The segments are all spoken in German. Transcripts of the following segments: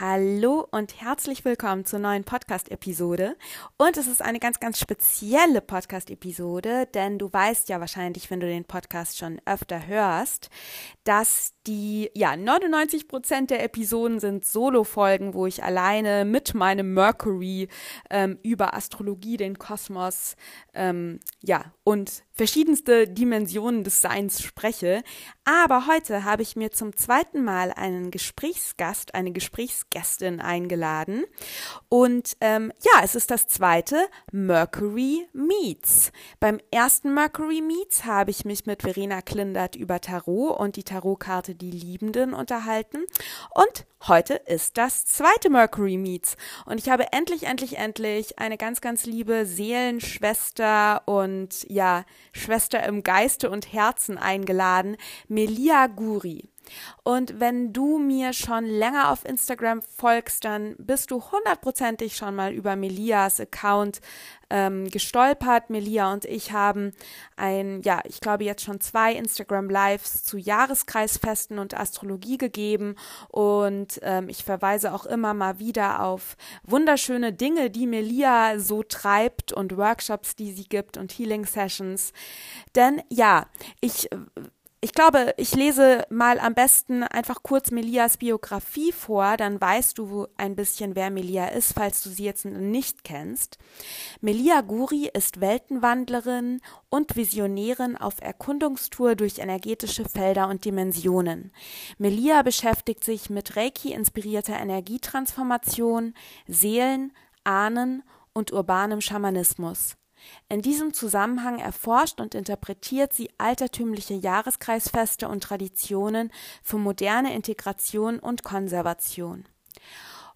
Hallo und herzlich willkommen zur neuen Podcast-Episode. Und es ist eine ganz, ganz spezielle Podcast-Episode, denn du weißt ja wahrscheinlich, wenn du den Podcast schon öfter hörst, dass die, ja, 99 Prozent der Episoden sind Solo-Folgen, wo ich alleine mit meinem Mercury ähm, über Astrologie, den Kosmos, ähm, ja, und verschiedenste Dimensionen des Seins spreche. Aber heute habe ich mir zum zweiten Mal einen Gesprächsgast, eine Gesprächsgästin eingeladen. Und ähm, ja, es ist das zweite Mercury Meets. Beim ersten Mercury Meets habe ich mich mit Verena Klindert über Tarot und die Tarotkarte Die Liebenden unterhalten. Und heute ist das zweite Mercury Meets. Und ich habe endlich, endlich, endlich eine ganz, ganz liebe Seelenschwester und ja, Schwester im Geiste und Herzen eingeladen, Melia Guri. Und wenn du mir schon länger auf Instagram folgst, dann bist du hundertprozentig schon mal über Melias Account ähm, gestolpert. Melia und ich haben ein, ja, ich glaube jetzt schon zwei Instagram Lives zu Jahreskreisfesten und Astrologie gegeben. Und ähm, ich verweise auch immer mal wieder auf wunderschöne Dinge, die Melia so treibt und Workshops, die sie gibt und Healing Sessions. Denn ja, ich ich glaube, ich lese mal am besten einfach kurz Melias Biografie vor, dann weißt du ein bisschen, wer Melia ist, falls du sie jetzt nicht kennst. Melia Guri ist Weltenwandlerin und Visionärin auf Erkundungstour durch energetische Felder und Dimensionen. Melia beschäftigt sich mit Reiki-inspirierter Energietransformation, Seelen, Ahnen und urbanem Schamanismus. In diesem Zusammenhang erforscht und interpretiert sie altertümliche Jahreskreisfeste und Traditionen für moderne Integration und Konservation.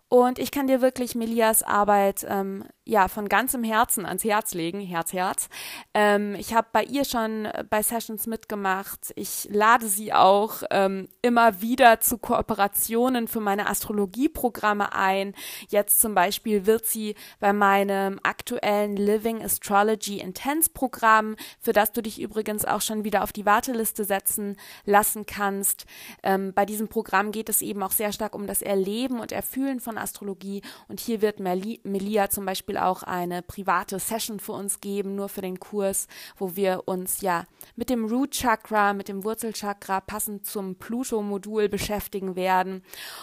Und ich kann dir wirklich Melias Arbeit ähm, ja von ganzem Herzen ans Herz legen, Herz, Herz. Ähm, ich habe bei ihr schon äh, bei Sessions mitgemacht. Ich lade sie auch ähm, immer wieder zu Kooperationen für meine Astrologieprogramme ein. Jetzt zum Beispiel wird sie bei meinem aktuellen Living Astrology Intense Programm, für das du dich übrigens auch schon wieder auf die Warteliste setzen lassen kannst. Ähm, bei diesem Programm geht es eben auch sehr stark um das Erleben und Erfühlen von Frauenastrologie. Und hier wird Melia zum Beispiel auch eine private Session für uns geben, nur für den Kurs, wo wir uns ja mit dem Root Chakra, mit dem Wurzelchakra passend zum Pluto-Modul beschäftigen werden.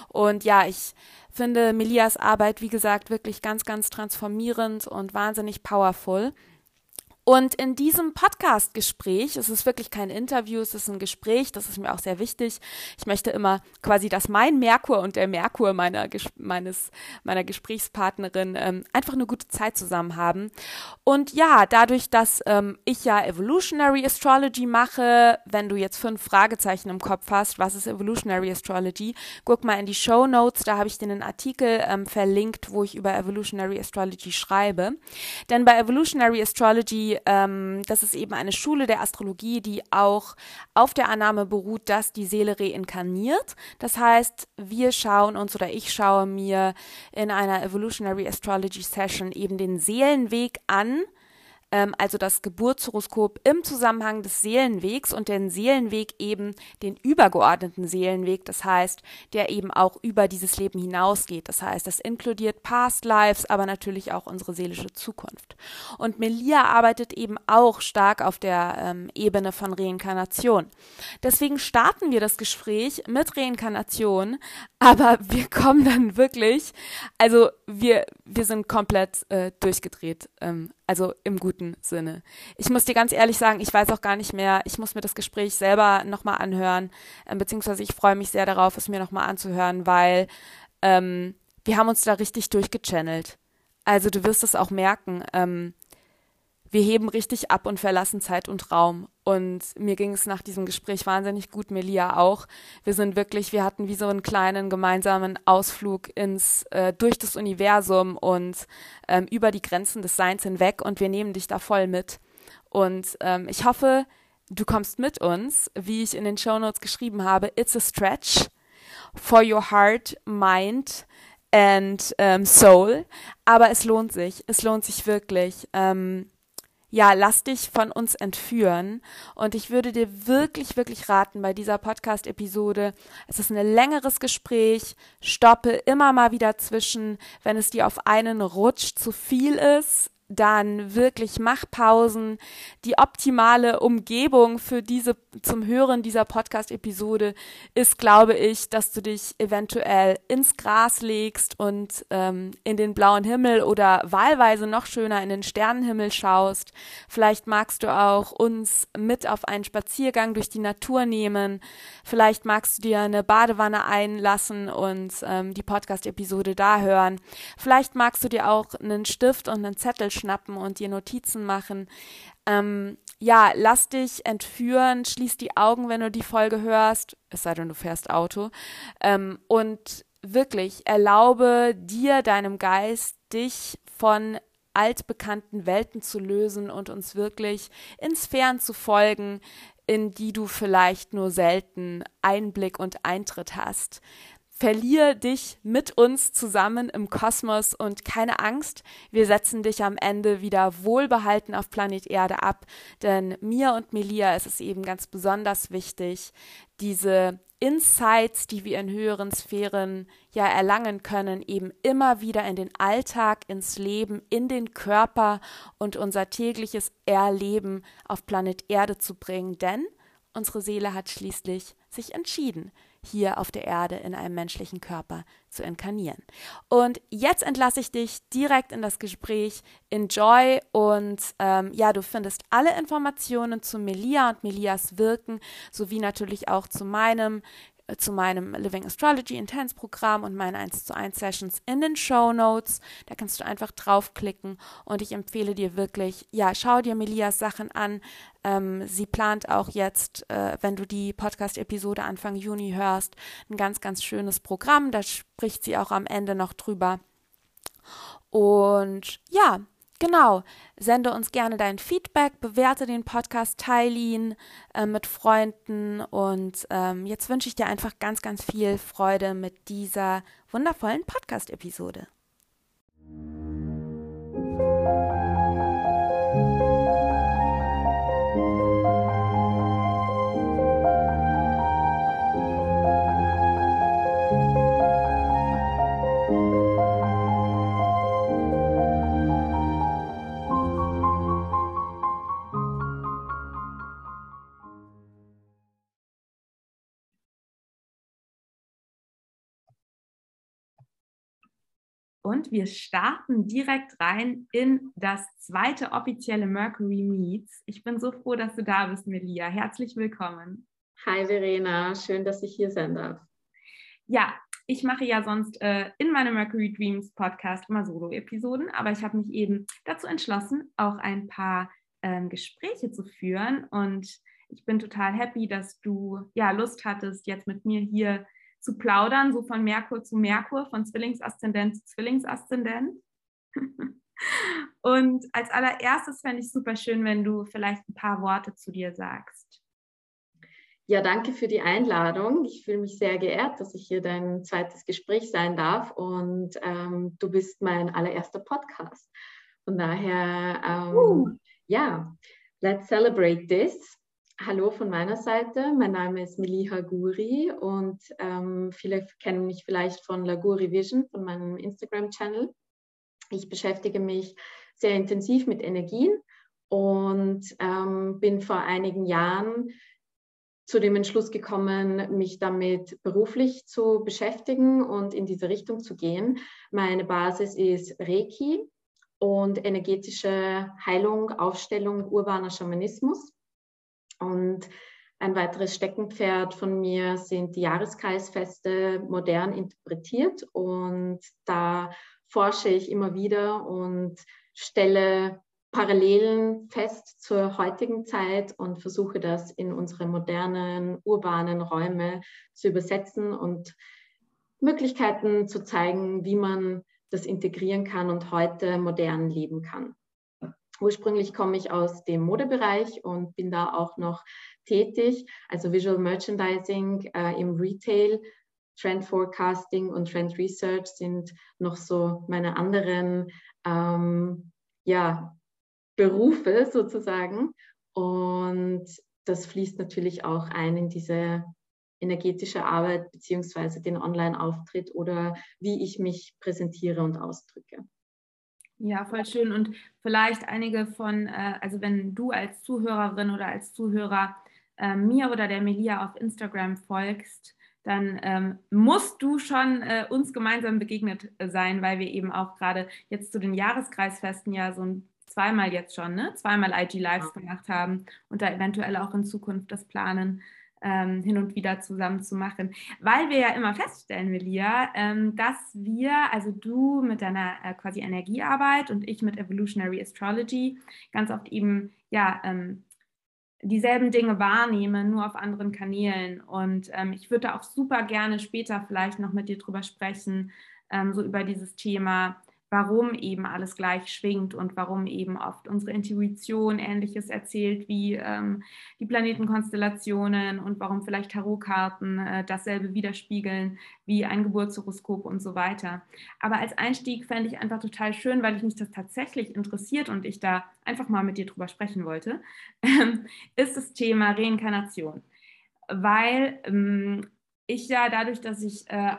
Und ja, ich finde Melias Arbeit, wie gesagt, wirklich ganz, ganz transformierend und wahnsinnig powerful. Und in diesem Podcast-Gespräch, es ist wirklich kein Interview, es ist ein Gespräch, das ist mir auch sehr wichtig. Ich möchte immer quasi, dass mein Merkur und der Merkur meiner, meines, meiner Gesprächspartnerin ähm, einfach eine gute Zeit zusammen haben. Und ja, dadurch, dass ähm, ich ja Evolutionary Astrology mache, wenn du jetzt fünf Fragezeichen im Kopf hast, was ist Evolutionary Astrology, guck mal in die Show Notes, da habe ich dir einen Artikel ähm, verlinkt, wo ich über Evolutionary Astrology schreibe. Denn bei Evolutionary Astrology ähm, das ist eben eine Schule der Astrologie, die auch auf der Annahme beruht, dass die Seele reinkarniert. Das heißt, wir schauen uns oder ich schaue mir in einer Evolutionary Astrology Session eben den Seelenweg an, ähm, also das Geburtshoroskop im Zusammenhang des Seelenwegs und den Seelenweg eben den übergeordneten Seelenweg, das heißt, der eben auch über dieses Leben hinausgeht. Das heißt, das inkludiert Past Lives, aber natürlich auch unsere seelische Zukunft. Und Melia arbeitet eben auch stark auf der ähm, Ebene von Reinkarnation. Deswegen starten wir das Gespräch mit Reinkarnation, aber wir kommen dann wirklich, also wir, wir sind komplett äh, durchgedreht. Ähm, also im guten Sinne. Ich muss dir ganz ehrlich sagen, ich weiß auch gar nicht mehr, ich muss mir das Gespräch selber nochmal anhören, äh, beziehungsweise ich freue mich sehr darauf, es mir nochmal anzuhören, weil ähm, wir haben uns da richtig durchgechannelt. Also du wirst es auch merken. Ähm, wir heben richtig ab und verlassen Zeit und Raum. Und mir ging es nach diesem Gespräch wahnsinnig gut, Melia auch. Wir sind wirklich, wir hatten wie so einen kleinen gemeinsamen Ausflug ins, äh, durch das Universum und ähm, über die Grenzen des Seins hinweg und wir nehmen dich da voll mit. Und ähm, ich hoffe, du kommst mit uns, wie ich in den Show Notes geschrieben habe. It's a stretch for your heart, mind and um, soul. Aber es lohnt sich. Es lohnt sich wirklich. Ähm, ja, lass dich von uns entführen. Und ich würde dir wirklich, wirklich raten bei dieser Podcast-Episode, es ist ein längeres Gespräch, stoppe immer mal wieder zwischen, wenn es dir auf einen Rutsch zu viel ist, dann wirklich mach Pausen. Die optimale Umgebung für diese zum Hören dieser Podcast-Episode ist, glaube ich, dass du dich eventuell ins Gras legst und ähm, in den blauen Himmel oder wahlweise noch schöner in den Sternenhimmel schaust. Vielleicht magst du auch uns mit auf einen Spaziergang durch die Natur nehmen. Vielleicht magst du dir eine Badewanne einlassen und ähm, die Podcast-Episode da hören. Vielleicht magst du dir auch einen Stift und einen Zettel schnappen und dir Notizen machen. Ähm, ja, lass dich entführen, schließ die Augen, wenn du die Folge hörst, es sei denn, du fährst Auto. Ähm, und wirklich erlaube dir, deinem Geist, dich von altbekannten Welten zu lösen und uns wirklich in Sphären zu folgen, in die du vielleicht nur selten Einblick und Eintritt hast. Verlier dich mit uns zusammen im Kosmos und keine Angst, wir setzen dich am Ende wieder wohlbehalten auf Planet Erde ab, denn mir und Melia ist es eben ganz besonders wichtig, diese Insights, die wir in höheren Sphären ja erlangen können, eben immer wieder in den Alltag, ins Leben, in den Körper und unser tägliches Erleben auf Planet Erde zu bringen, denn unsere Seele hat schließlich sich entschieden, hier auf der Erde in einem menschlichen Körper zu inkarnieren. Und jetzt entlasse ich dich direkt in das Gespräch. Enjoy und ähm, ja, du findest alle Informationen zu Melia und Melias Wirken sowie natürlich auch zu meinem zu meinem Living Astrology Intense Programm und meinen 1 zu 1 Sessions in den Show Notes. Da kannst du einfach draufklicken und ich empfehle dir wirklich, ja, schau dir Melias Sachen an. Ähm, sie plant auch jetzt, äh, wenn du die Podcast-Episode Anfang Juni hörst, ein ganz, ganz schönes Programm. Da spricht sie auch am Ende noch drüber. Und ja, Genau, sende uns gerne dein Feedback, bewerte den Podcast, teile ihn äh, mit Freunden und ähm, jetzt wünsche ich dir einfach ganz, ganz viel Freude mit dieser wundervollen Podcast-Episode. Und wir starten direkt rein in das zweite offizielle Mercury Meets. Ich bin so froh, dass du da bist, Melia. Herzlich willkommen. Hi Verena, schön, dass ich hier sein darf. Ja, ich mache ja sonst äh, in meinem Mercury Dreams Podcast immer Solo-Episoden, aber ich habe mich eben dazu entschlossen, auch ein paar ähm, Gespräche zu führen und ich bin total happy, dass du ja Lust hattest, jetzt mit mir hier zu plaudern, so von Merkur zu Merkur, von Zwillingsaszendent zu Zwillingsaszendent. Und als allererstes fände ich super schön, wenn du vielleicht ein paar Worte zu dir sagst. Ja, danke für die Einladung. Ich fühle mich sehr geehrt, dass ich hier dein zweites Gespräch sein darf und ähm, du bist mein allererster Podcast. Von daher, ähm, uh. ja, let's celebrate this. Hallo von meiner Seite, mein Name ist Meliha Guri und ähm, viele kennen mich vielleicht von Laguri Vision, von meinem Instagram-Channel. Ich beschäftige mich sehr intensiv mit Energien und ähm, bin vor einigen Jahren zu dem Entschluss gekommen, mich damit beruflich zu beschäftigen und in diese Richtung zu gehen. Meine Basis ist Reiki und energetische Heilung, Aufstellung, urbaner Schamanismus. Und ein weiteres Steckenpferd von mir sind die Jahreskreisfeste modern interpretiert. Und da forsche ich immer wieder und stelle Parallelen fest zur heutigen Zeit und versuche das in unsere modernen, urbanen Räume zu übersetzen und Möglichkeiten zu zeigen, wie man das integrieren kann und heute modern leben kann. Ursprünglich komme ich aus dem Modebereich und bin da auch noch tätig, also Visual Merchandising äh, im Retail. Trend Forecasting und Trend Research sind noch so meine anderen ähm, ja, Berufe sozusagen. Und das fließt natürlich auch ein in diese energetische Arbeit beziehungsweise den Online-Auftritt oder wie ich mich präsentiere und ausdrücke. Ja, voll schön. Und vielleicht einige von, äh, also wenn du als Zuhörerin oder als Zuhörer äh, mir oder der Melia auf Instagram folgst, dann ähm, musst du schon äh, uns gemeinsam begegnet sein, weil wir eben auch gerade jetzt zu den Jahreskreisfesten ja so ein zweimal jetzt schon, ne? Zweimal IG Lives gemacht haben und da eventuell auch in Zukunft das planen ähm, hin und wieder zusammen zu machen. Weil wir ja immer feststellen, Melia, ähm, dass wir, also du mit deiner äh, quasi Energiearbeit und ich mit Evolutionary Astrology, ganz oft eben ja ähm, dieselben Dinge wahrnehmen, nur auf anderen Kanälen. Und ähm, ich würde auch super gerne später vielleicht noch mit dir drüber sprechen, ähm, so über dieses Thema warum eben alles gleich schwingt und warum eben oft unsere Intuition Ähnliches erzählt wie ähm, die Planetenkonstellationen und warum vielleicht Tarotkarten äh, dasselbe widerspiegeln wie ein Geburtshoroskop und so weiter. Aber als Einstieg fände ich einfach total schön, weil ich mich das tatsächlich interessiert und ich da einfach mal mit dir drüber sprechen wollte, ist das Thema Reinkarnation. Weil ähm, ich ja dadurch, dass ich äh,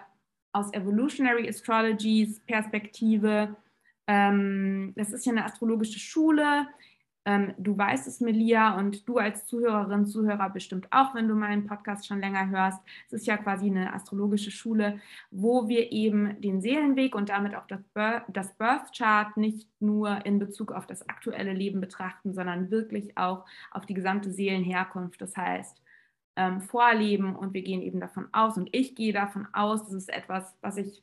aus Evolutionary Astrologys Perspektive. Ähm, das ist ja eine astrologische Schule. Ähm, du weißt es, Melia, und du als Zuhörerin, Zuhörer bestimmt auch, wenn du meinen Podcast schon länger hörst. Es ist ja quasi eine astrologische Schule, wo wir eben den Seelenweg und damit auch das, Birth, das Birth Chart nicht nur in Bezug auf das aktuelle Leben betrachten, sondern wirklich auch auf die gesamte Seelenherkunft. Das heißt, ähm, vorleben und wir gehen eben davon aus und ich gehe davon aus, das ist etwas, was ich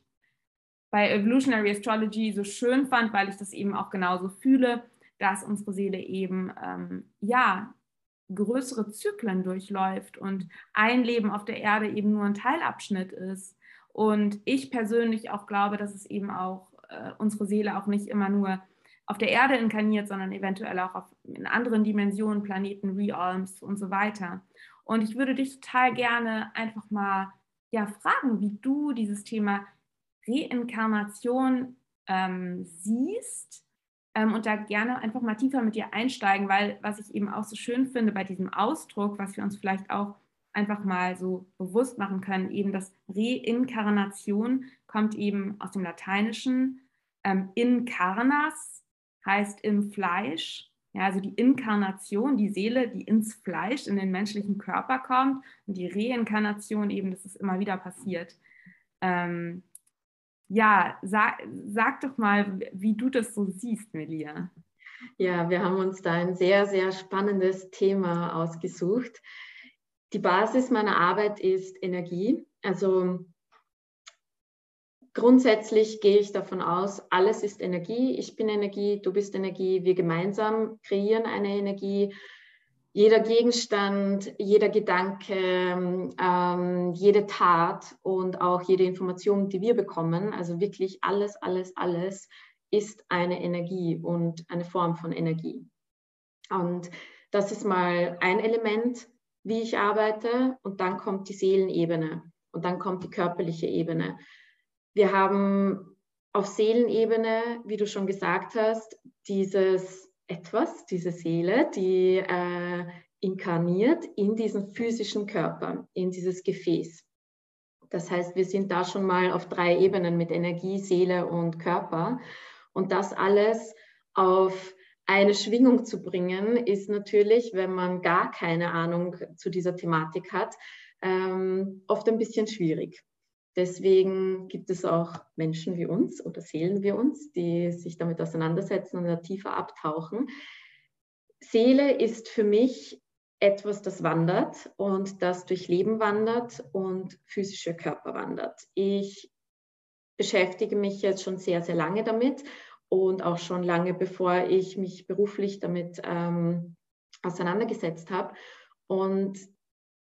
bei Evolutionary Astrology so schön fand, weil ich das eben auch genauso fühle, dass unsere Seele eben ähm, ja größere Zyklen durchläuft und ein Leben auf der Erde eben nur ein Teilabschnitt ist. Und ich persönlich auch glaube, dass es eben auch äh, unsere Seele auch nicht immer nur auf der Erde inkarniert, sondern eventuell auch auf, in anderen Dimensionen, Planeten, Realms und so weiter. Und ich würde dich total gerne einfach mal ja, fragen, wie du dieses Thema Reinkarnation ähm, siehst ähm, und da gerne einfach mal tiefer mit dir einsteigen, weil was ich eben auch so schön finde bei diesem Ausdruck, was wir uns vielleicht auch einfach mal so bewusst machen können, eben das Reinkarnation kommt eben aus dem Lateinischen. Ähm, incarnas heißt im Fleisch ja, also die Inkarnation, die Seele, die ins Fleisch, in den menschlichen Körper kommt und die Reinkarnation eben, dass es immer wieder passiert. Ähm, ja, sag, sag doch mal, wie du das so siehst, Melia. Ja, wir haben uns da ein sehr, sehr spannendes Thema ausgesucht. Die Basis meiner Arbeit ist Energie. Also grundsätzlich gehe ich davon aus, alles ist Energie. Ich bin Energie, du bist Energie. Wir gemeinsam kreieren eine Energie. Jeder Gegenstand, jeder Gedanke, ähm, jede Tat und auch jede Information, die wir bekommen, also wirklich alles, alles, alles ist eine Energie und eine Form von Energie. Und das ist mal ein Element, wie ich arbeite. Und dann kommt die Seelenebene und dann kommt die körperliche Ebene. Wir haben auf Seelenebene, wie du schon gesagt hast, dieses etwas, diese Seele, die äh, inkarniert in diesen physischen Körper, in dieses Gefäß. Das heißt, wir sind da schon mal auf drei Ebenen mit Energie, Seele und Körper. Und das alles auf eine Schwingung zu bringen, ist natürlich, wenn man gar keine Ahnung zu dieser Thematik hat, ähm, oft ein bisschen schwierig. Deswegen gibt es auch Menschen wie uns oder Seelen wie uns, die sich damit auseinandersetzen und da tiefer abtauchen. Seele ist für mich etwas, das wandert und das durch Leben wandert und physischer Körper wandert. Ich beschäftige mich jetzt schon sehr, sehr lange damit und auch schon lange bevor ich mich beruflich damit ähm, auseinandergesetzt habe. Und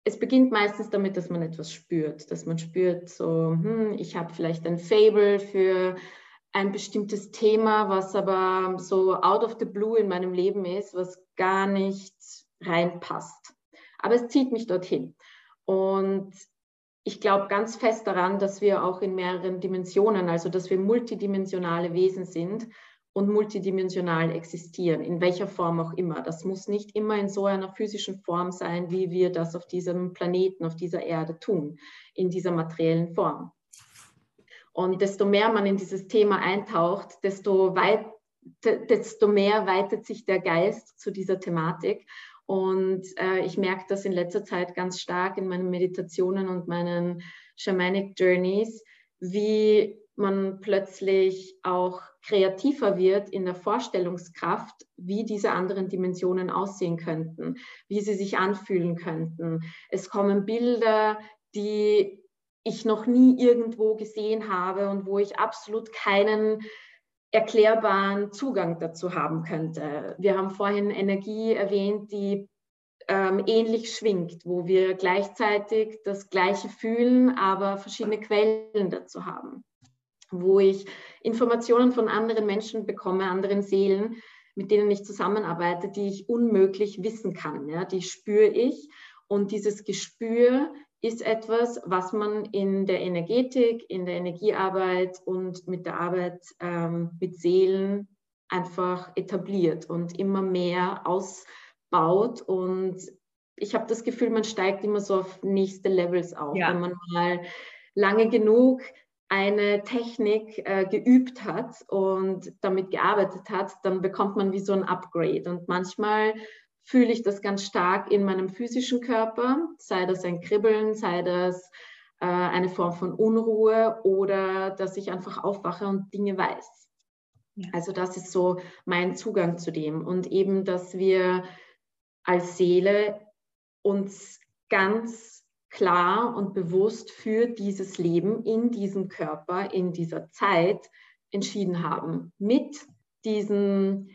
es beginnt meistens damit, dass man etwas spürt, dass man spürt, so, hm, ich habe vielleicht ein Fable für ein bestimmtes Thema, was aber so out of the blue in meinem Leben ist, was gar nicht reinpasst. Aber es zieht mich dorthin. Und ich glaube ganz fest daran, dass wir auch in mehreren Dimensionen, also dass wir multidimensionale Wesen sind und multidimensional existieren, in welcher Form auch immer. Das muss nicht immer in so einer physischen Form sein, wie wir das auf diesem Planeten, auf dieser Erde tun, in dieser materiellen Form. Und desto mehr man in dieses Thema eintaucht, desto, weit, desto mehr weitet sich der Geist zu dieser Thematik und äh, ich merke das in letzter Zeit ganz stark in meinen Meditationen und meinen Shamanic Journeys, wie man plötzlich auch kreativer wird in der Vorstellungskraft, wie diese anderen Dimensionen aussehen könnten, wie sie sich anfühlen könnten. Es kommen Bilder, die ich noch nie irgendwo gesehen habe und wo ich absolut keinen erklärbaren Zugang dazu haben könnte. Wir haben vorhin Energie erwähnt, die ähm, ähnlich schwingt, wo wir gleichzeitig das Gleiche fühlen, aber verschiedene Quellen dazu haben, wo ich Informationen von anderen Menschen bekomme, anderen Seelen, mit denen ich zusammenarbeite, die ich unmöglich wissen kann. Ja? Die spüre ich und dieses Gespür ist etwas, was man in der Energetik, in der Energiearbeit und mit der Arbeit ähm, mit Seelen einfach etabliert und immer mehr ausbaut. Und ich habe das Gefühl, man steigt immer so auf nächste Levels auf, ja. wenn man mal lange genug eine Technik äh, geübt hat und damit gearbeitet hat, dann bekommt man wie so ein Upgrade. Und manchmal fühle ich das ganz stark in meinem physischen Körper, sei das ein Kribbeln, sei das äh, eine Form von Unruhe oder dass ich einfach aufwache und Dinge weiß. Ja. Also das ist so mein Zugang zu dem und eben, dass wir als Seele uns ganz klar und bewusst für dieses Leben in diesem Körper, in dieser Zeit entschieden haben. Mit diesem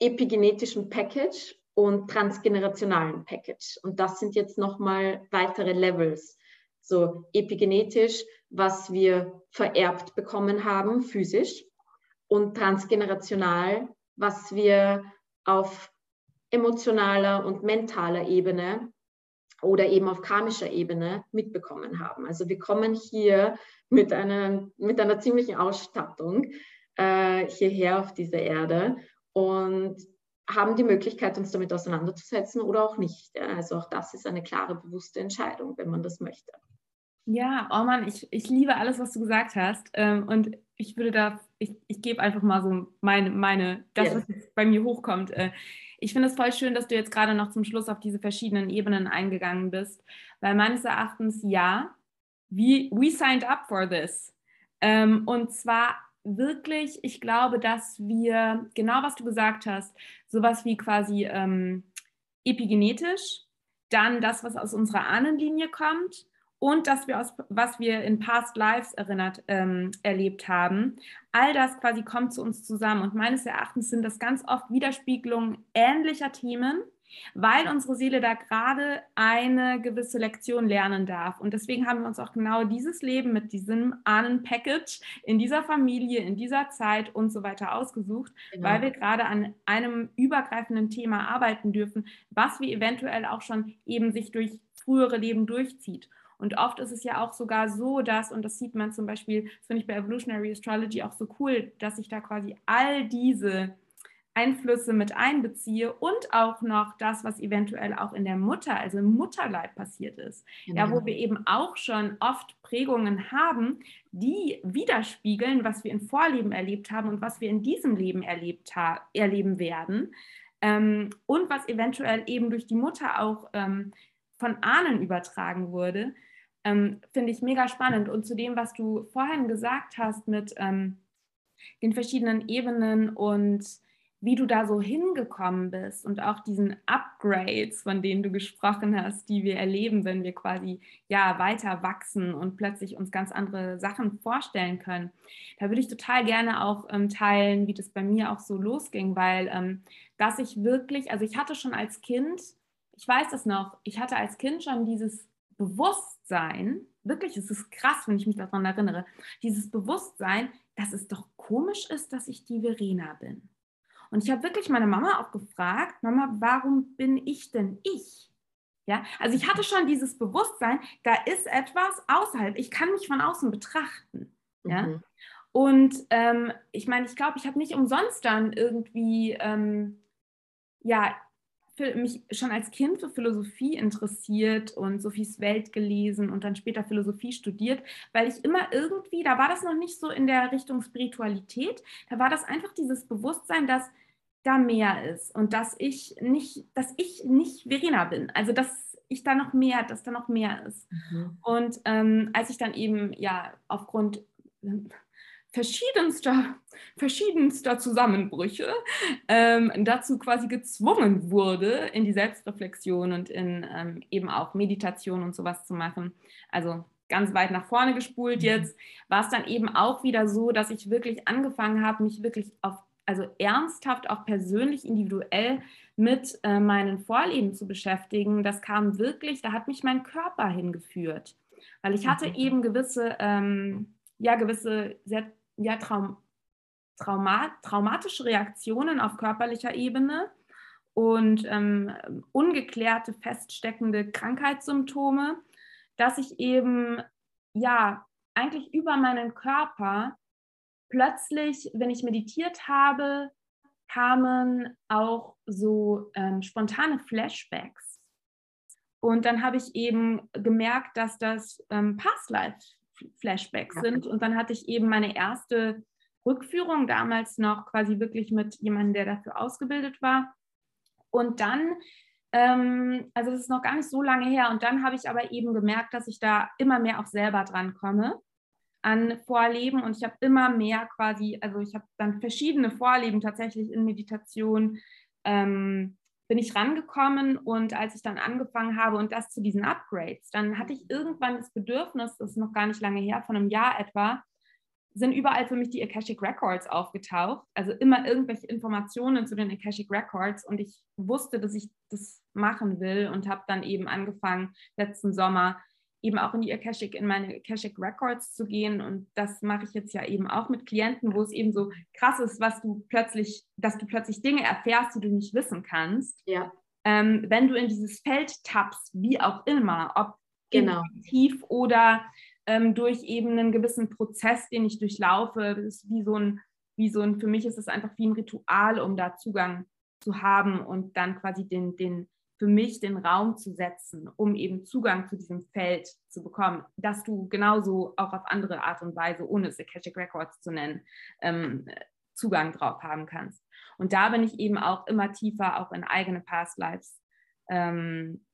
epigenetischen Package und transgenerationalen Package. Und das sind jetzt nochmal weitere Levels. So epigenetisch, was wir vererbt bekommen haben, physisch, und transgenerational, was wir auf emotionaler und mentaler Ebene oder eben auf karmischer Ebene mitbekommen haben. Also wir kommen hier mit einer, mit einer ziemlichen Ausstattung äh, hierher auf diese Erde und haben die Möglichkeit, uns damit auseinanderzusetzen oder auch nicht. Also auch das ist eine klare, bewusste Entscheidung, wenn man das möchte. Ja, oh ich, ich liebe alles, was du gesagt hast. Ähm, und ich würde da, ich, ich gebe einfach mal so meine, meine das, yes. was jetzt bei mir hochkommt. Äh, ich finde es voll schön, dass du jetzt gerade noch zum Schluss auf diese verschiedenen Ebenen eingegangen bist, weil meines Erachtens ja, we, we signed up for this. Ähm, und zwar wirklich, ich glaube, dass wir, genau was du gesagt hast, sowas wie quasi ähm, epigenetisch, dann das, was aus unserer Ahnenlinie kommt und das, wir aus, was wir in Past Lives erinnert, ähm, erlebt haben. All das quasi kommt zu uns zusammen und meines Erachtens sind das ganz oft Widerspiegelungen ähnlicher Themen weil unsere Seele da gerade eine gewisse Lektion lernen darf. Und deswegen haben wir uns auch genau dieses Leben mit diesem Ahnen-Package in dieser Familie, in dieser Zeit und so weiter ausgesucht, genau. weil wir gerade an einem übergreifenden Thema arbeiten dürfen, was wir eventuell auch schon eben sich durch frühere Leben durchzieht. Und oft ist es ja auch sogar so, dass, und das sieht man zum Beispiel, das finde ich bei Evolutionary Astrology auch so cool, dass sich da quasi all diese Einflüsse mit einbeziehe und auch noch das, was eventuell auch in der Mutter, also im Mutterleib passiert ist. Genau. Ja, wo genau. wir eben auch schon oft Prägungen haben, die widerspiegeln, was wir in Vorleben erlebt haben und was wir in diesem Leben erlebt erleben werden. Ähm, und was eventuell eben durch die Mutter auch ähm, von Ahnen übertragen wurde, ähm, finde ich mega spannend. Und zu dem, was du vorhin gesagt hast mit ähm, den verschiedenen Ebenen und wie du da so hingekommen bist und auch diesen Upgrades, von denen du gesprochen hast, die wir erleben, wenn wir quasi ja weiter wachsen und plötzlich uns ganz andere Sachen vorstellen können. Da würde ich total gerne auch ähm, teilen, wie das bei mir auch so losging, weil ähm, dass ich wirklich, also ich hatte schon als Kind, ich weiß das noch, ich hatte als Kind schon dieses Bewusstsein, wirklich, es ist krass, wenn ich mich daran erinnere, dieses Bewusstsein, dass es doch komisch ist, dass ich die Verena bin. Und ich habe wirklich meine Mama auch gefragt, Mama, warum bin ich denn ich? Ja, also ich hatte schon dieses Bewusstsein, da ist etwas außerhalb. Ich kann mich von außen betrachten. Ja. Mhm. Und ähm, ich meine, ich glaube, ich habe nicht umsonst dann irgendwie ähm, ja mich schon als Kind für Philosophie interessiert und Sophies Welt gelesen und dann später Philosophie studiert, weil ich immer irgendwie, da war das noch nicht so in der Richtung Spiritualität, da war das einfach dieses Bewusstsein, dass da mehr ist und dass ich nicht, dass ich nicht Verena bin. Also dass ich da noch mehr, dass da noch mehr ist. Mhm. Und ähm, als ich dann eben ja aufgrund verschiedenster, verschiedenster Zusammenbrüche ähm, dazu quasi gezwungen wurde, in die Selbstreflexion und in ähm, eben auch Meditation und sowas zu machen. Also ganz weit nach vorne gespult mhm. jetzt, war es dann eben auch wieder so, dass ich wirklich angefangen habe, mich wirklich auf, also ernsthaft, auch persönlich, individuell mit äh, meinen Vorleben zu beschäftigen. Das kam wirklich, da hat mich mein Körper hingeführt, weil ich hatte mhm. eben gewisse, ähm, ja, gewisse sehr ja, Traum, Trauma, traumatische Reaktionen auf körperlicher Ebene und ähm, ungeklärte, feststeckende Krankheitssymptome, dass ich eben ja eigentlich über meinen Körper plötzlich, wenn ich meditiert habe, kamen auch so ähm, spontane Flashbacks. Und dann habe ich eben gemerkt, dass das ähm, Past Life Flashbacks sind. Und dann hatte ich eben meine erste Rückführung damals noch quasi wirklich mit jemandem, der dafür ausgebildet war. Und dann, ähm, also das ist noch gar nicht so lange her, und dann habe ich aber eben gemerkt, dass ich da immer mehr auch selber dran komme an Vorleben und ich habe immer mehr quasi, also ich habe dann verschiedene Vorleben tatsächlich in Meditation ähm, bin ich rangekommen und als ich dann angefangen habe und das zu diesen Upgrades, dann hatte ich irgendwann das Bedürfnis, das ist noch gar nicht lange her, von einem Jahr etwa, sind überall für mich die Akashic Records aufgetaucht. Also immer irgendwelche Informationen zu den Akashic Records und ich wusste, dass ich das machen will und habe dann eben angefangen, letzten Sommer eben auch in die Akashic, in meine Akashic Records zu gehen. Und das mache ich jetzt ja eben auch mit Klienten, wo es eben so krass ist, was du plötzlich, dass du plötzlich Dinge erfährst, die du nicht wissen kannst. Ja. Ähm, wenn du in dieses Feld tappst, wie auch immer, ob genau. tief oder ähm, durch eben einen gewissen Prozess, den ich durchlaufe, das ist wie so ein, wie so ein, für mich ist es einfach wie ein Ritual, um da Zugang zu haben und dann quasi den, den, für mich den Raum zu setzen, um eben Zugang zu diesem Feld zu bekommen, dass du genauso auch auf andere Art und Weise, ohne es Akashic Records zu nennen, ähm, Zugang drauf haben kannst. Und da bin ich eben auch immer tiefer auch in eigene Past Lives ähm,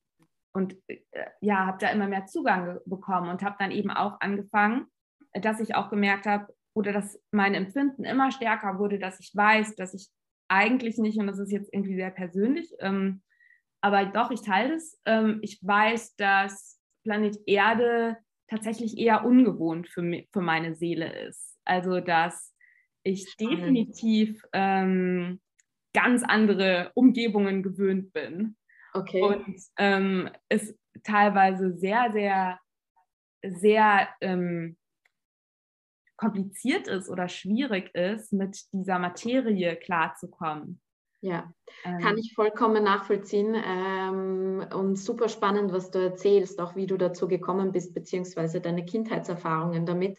und äh, ja, habe da immer mehr Zugang bekommen und habe dann eben auch angefangen, dass ich auch gemerkt habe, oder dass mein Empfinden immer stärker wurde, dass ich weiß, dass ich eigentlich nicht, und das ist jetzt irgendwie sehr persönlich, ähm, aber doch, ich teile das, ähm, ich weiß, dass Planet Erde tatsächlich eher ungewohnt für, mich, für meine Seele ist. Also, dass ich Spannend. definitiv ähm, ganz andere Umgebungen gewöhnt bin. Okay. Und ähm, es teilweise sehr, sehr, sehr ähm, kompliziert ist oder schwierig ist, mit dieser Materie klarzukommen. Ja, ähm, kann ich vollkommen nachvollziehen ähm, und super spannend, was du erzählst, auch wie du dazu gekommen bist, beziehungsweise deine Kindheitserfahrungen damit.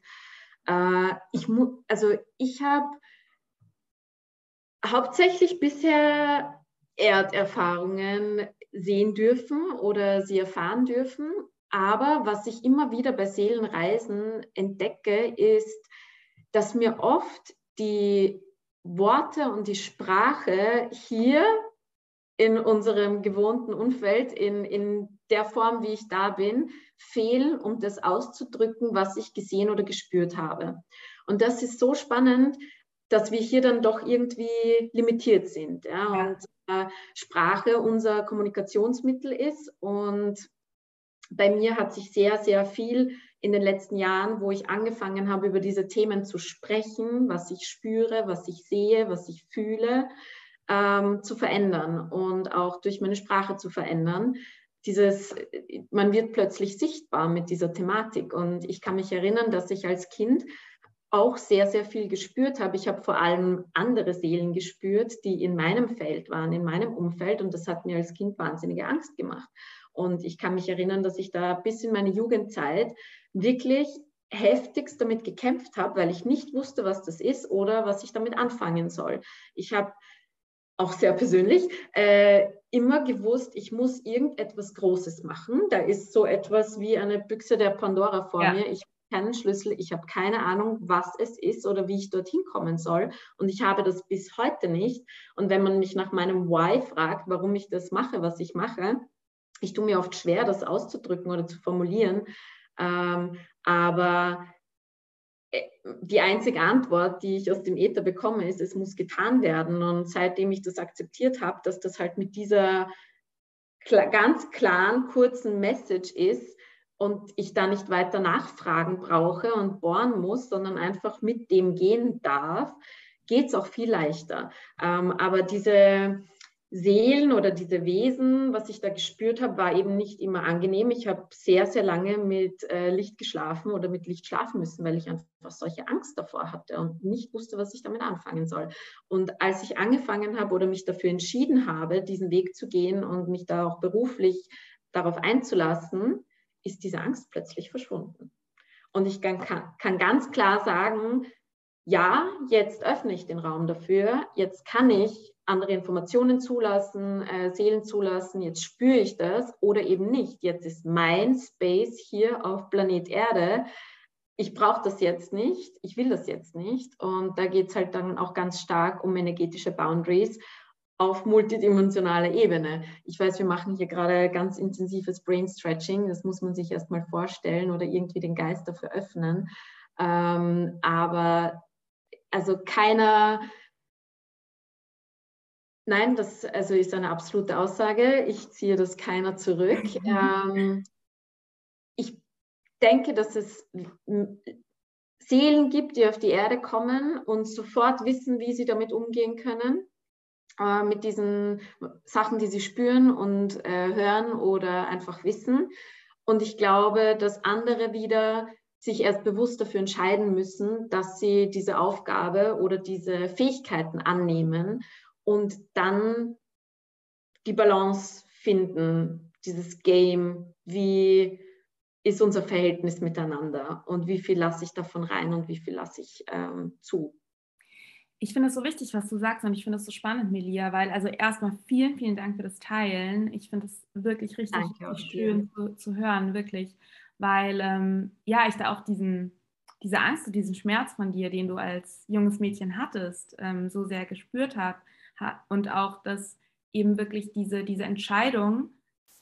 Äh, ich also ich habe hauptsächlich bisher Erderfahrungen sehen dürfen oder sie erfahren dürfen. Aber was ich immer wieder bei Seelenreisen entdecke, ist, dass mir oft die Worte und die Sprache hier in unserem gewohnten Umfeld, in, in der Form, wie ich da bin, fehlen, um das auszudrücken, was ich gesehen oder gespürt habe. Und das ist so spannend, dass wir hier dann doch irgendwie limitiert sind. Ja? ja. Und äh, Sprache unser Kommunikationsmittel ist. Und bei mir hat sich sehr, sehr viel in den letzten Jahren, wo ich angefangen habe, über diese Themen zu sprechen, was ich spüre, was ich sehe, was ich fühle, ähm, zu verändern und auch durch meine Sprache zu verändern. Dieses, man wird plötzlich sichtbar mit dieser Thematik. Und ich kann mich erinnern, dass ich als Kind auch sehr, sehr viel gespürt habe. Ich habe vor allem andere Seelen gespürt, die in meinem Feld waren, in meinem Umfeld. Und das hat mir als Kind wahnsinnige Angst gemacht. Und ich kann mich erinnern, dass ich da bis in meine Jugendzeit wirklich heftigst damit gekämpft habe, weil ich nicht wusste, was das ist oder was ich damit anfangen soll. Ich habe auch sehr persönlich äh, immer gewusst, ich muss irgendetwas Großes machen. Da ist so etwas wie eine Büchse der Pandora vor ja. mir. Ich habe keinen Schlüssel, ich habe keine Ahnung, was es ist oder wie ich dorthin kommen soll. Und ich habe das bis heute nicht. Und wenn man mich nach meinem Why fragt, warum ich das mache, was ich mache, ich tue mir oft schwer, das auszudrücken oder zu formulieren. Ähm, aber äh, die einzige Antwort, die ich aus dem Äther bekomme, ist, es muss getan werden. Und seitdem ich das akzeptiert habe, dass das halt mit dieser ganz klaren, kurzen Message ist und ich da nicht weiter nachfragen brauche und bohren muss, sondern einfach mit dem gehen darf, geht es auch viel leichter. Ähm, aber diese, Seelen oder diese Wesen, was ich da gespürt habe, war eben nicht immer angenehm. Ich habe sehr, sehr lange mit äh, Licht geschlafen oder mit Licht schlafen müssen, weil ich einfach solche Angst davor hatte und nicht wusste, was ich damit anfangen soll. Und als ich angefangen habe oder mich dafür entschieden habe, diesen Weg zu gehen und mich da auch beruflich darauf einzulassen, ist diese Angst plötzlich verschwunden. Und ich kann, kann ganz klar sagen, ja, jetzt öffne ich den Raum dafür, jetzt kann ich andere Informationen zulassen, äh, Seelen zulassen, jetzt spüre ich das oder eben nicht. Jetzt ist mein Space hier auf Planet Erde. Ich brauche das jetzt nicht, ich will das jetzt nicht. Und da geht es halt dann auch ganz stark um energetische Boundaries auf multidimensionaler Ebene. Ich weiß, wir machen hier gerade ganz intensives Brain Stretching, das muss man sich erstmal vorstellen oder irgendwie den Geist dafür öffnen. Ähm, aber also keiner Nein, das also ist eine absolute Aussage. Ich ziehe das keiner zurück. Mhm. Ähm, ich denke, dass es Seelen gibt, die auf die Erde kommen und sofort wissen, wie sie damit umgehen können, äh, mit diesen Sachen, die sie spüren und äh, hören oder einfach wissen. Und ich glaube, dass andere wieder sich erst bewusst dafür entscheiden müssen, dass sie diese Aufgabe oder diese Fähigkeiten annehmen und dann die Balance finden, dieses Game, wie ist unser Verhältnis miteinander und wie viel lasse ich davon rein und wie viel lasse ich ähm, zu. Ich finde es so wichtig, was du sagst und ich finde es so spannend, Melia, weil also erstmal vielen, vielen Dank für das Teilen. Ich finde es wirklich richtig, richtig schön zu, zu, hören, wirklich, weil ähm, ja, ich da auch diesen, diese Angst und diesen Schmerz von dir, den du als junges Mädchen hattest, ähm, so sehr gespürt habe und auch, dass eben wirklich diese, diese Entscheidung,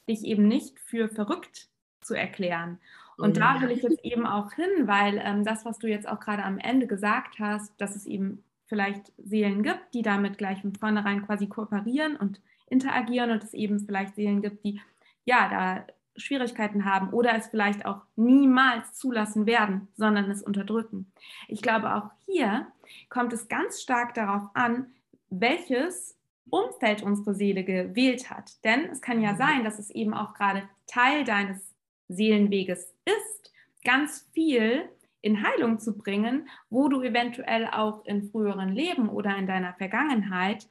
dich eben nicht für verrückt zu erklären. Und da will ich jetzt eben auch hin, weil ähm, das, was du jetzt auch gerade am Ende gesagt hast, dass es eben vielleicht Seelen gibt, die damit gleich von vornherein quasi kooperieren und interagieren und es eben vielleicht Seelen gibt, die ja da Schwierigkeiten haben oder es vielleicht auch niemals zulassen werden, sondern es unterdrücken. Ich glaube, auch hier kommt es ganz stark darauf an, welches Umfeld unsere Seele gewählt hat. Denn es kann ja mhm. sein, dass es eben auch gerade Teil deines Seelenweges ist, ganz viel in Heilung zu bringen, wo du eventuell auch in früheren Leben oder in deiner Vergangenheit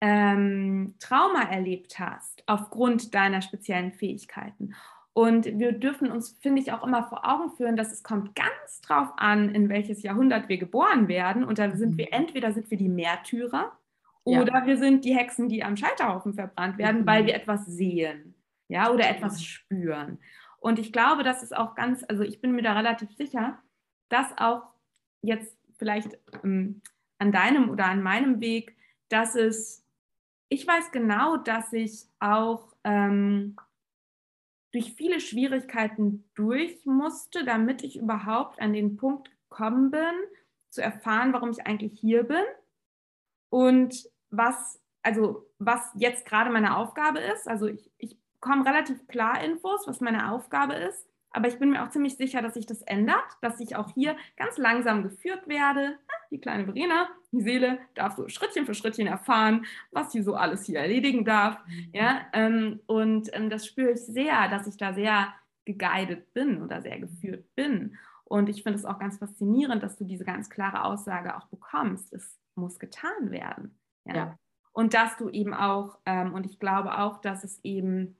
ähm, Trauma erlebt hast aufgrund deiner speziellen Fähigkeiten. Und wir dürfen uns, finde ich, auch immer vor Augen führen, dass es kommt ganz drauf an, in welches Jahrhundert wir geboren werden. Und da sind wir mhm. entweder sind wir die Märtyrer oder ja. wir sind die Hexen, die am Scheiterhaufen verbrannt werden, mhm. weil wir etwas sehen, ja, oder etwas spüren. Und ich glaube, das ist auch ganz, also ich bin mir da relativ sicher, dass auch jetzt vielleicht ähm, an deinem oder an meinem Weg, dass es, ich weiß genau, dass ich auch ähm, durch viele Schwierigkeiten durch musste, damit ich überhaupt an den Punkt gekommen bin, zu erfahren, warum ich eigentlich hier bin und was, also was jetzt gerade meine Aufgabe ist. Also ich, ich bekomme relativ klar Infos, was meine Aufgabe ist. Aber ich bin mir auch ziemlich sicher, dass sich das ändert, dass ich auch hier ganz langsam geführt werde. Die kleine Verena, die Seele, darf so Schrittchen für Schrittchen erfahren, was sie so alles hier erledigen darf. Mhm. Ja, ähm, und ähm, das spüre ich sehr, dass ich da sehr geguided bin oder sehr geführt bin. Und ich finde es auch ganz faszinierend, dass du diese ganz klare Aussage auch bekommst. Es muss getan werden. Ja. ja. Und dass du eben auch, ähm, und ich glaube auch, dass es eben,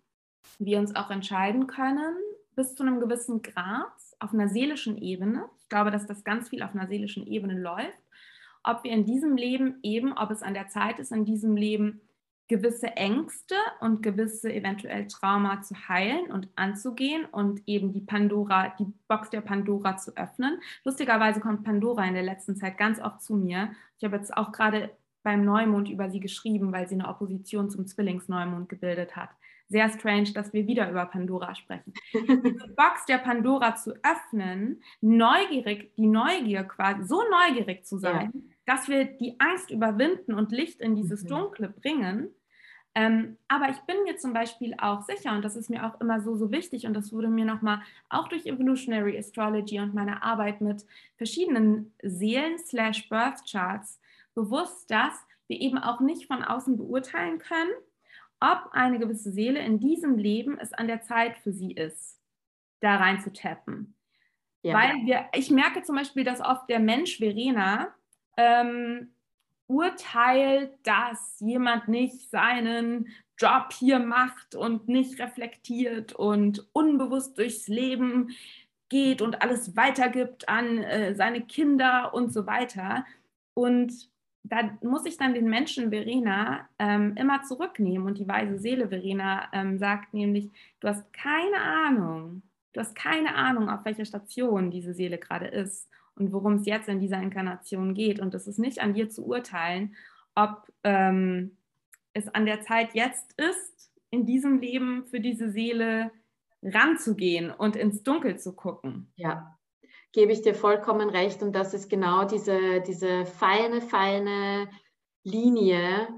wir uns auch entscheiden können, bis zu einem gewissen Grad auf einer seelischen Ebene. Ich glaube, dass das ganz viel auf einer seelischen Ebene läuft. Ob wir in diesem Leben eben, ob es an der Zeit ist, in diesem Leben gewisse Ängste und gewisse eventuell Trauma zu heilen und anzugehen und eben die Pandora, die Box der Pandora zu öffnen. Lustigerweise kommt Pandora in der letzten Zeit ganz oft zu mir. Ich habe jetzt auch gerade beim Neumond über sie geschrieben, weil sie eine Opposition zum Zwillingsneumond gebildet hat sehr strange, dass wir wieder über Pandora sprechen. Diese Box der Pandora zu öffnen, neugierig, die Neugier quasi, so neugierig zu sein, ja. dass wir die Angst überwinden und Licht in dieses mhm. Dunkle bringen. Ähm, aber ich bin mir zum Beispiel auch sicher, und das ist mir auch immer so, so wichtig, und das wurde mir nochmal auch durch Evolutionary Astrology und meine Arbeit mit verschiedenen Seelen-Birth Charts bewusst, dass wir eben auch nicht von außen beurteilen können, ob eine gewisse Seele in diesem Leben es an der Zeit für sie ist, da rein zu tappen. Ja. Weil wir, ich merke zum Beispiel, dass oft der Mensch Verena ähm, urteilt, dass jemand nicht seinen Job hier macht und nicht reflektiert und unbewusst durchs Leben geht und alles weitergibt an äh, seine Kinder und so weiter. Und da muss ich dann den Menschen Verena ähm, immer zurücknehmen. Und die weise Seele Verena ähm, sagt nämlich, du hast keine Ahnung, du hast keine Ahnung, auf welcher Station diese Seele gerade ist und worum es jetzt in dieser Inkarnation geht. Und es ist nicht an dir zu urteilen, ob ähm, es an der Zeit jetzt ist, in diesem Leben für diese Seele ranzugehen und ins Dunkel zu gucken. Ja, gebe ich dir vollkommen recht. Und das ist genau diese, diese feine, feine Linie,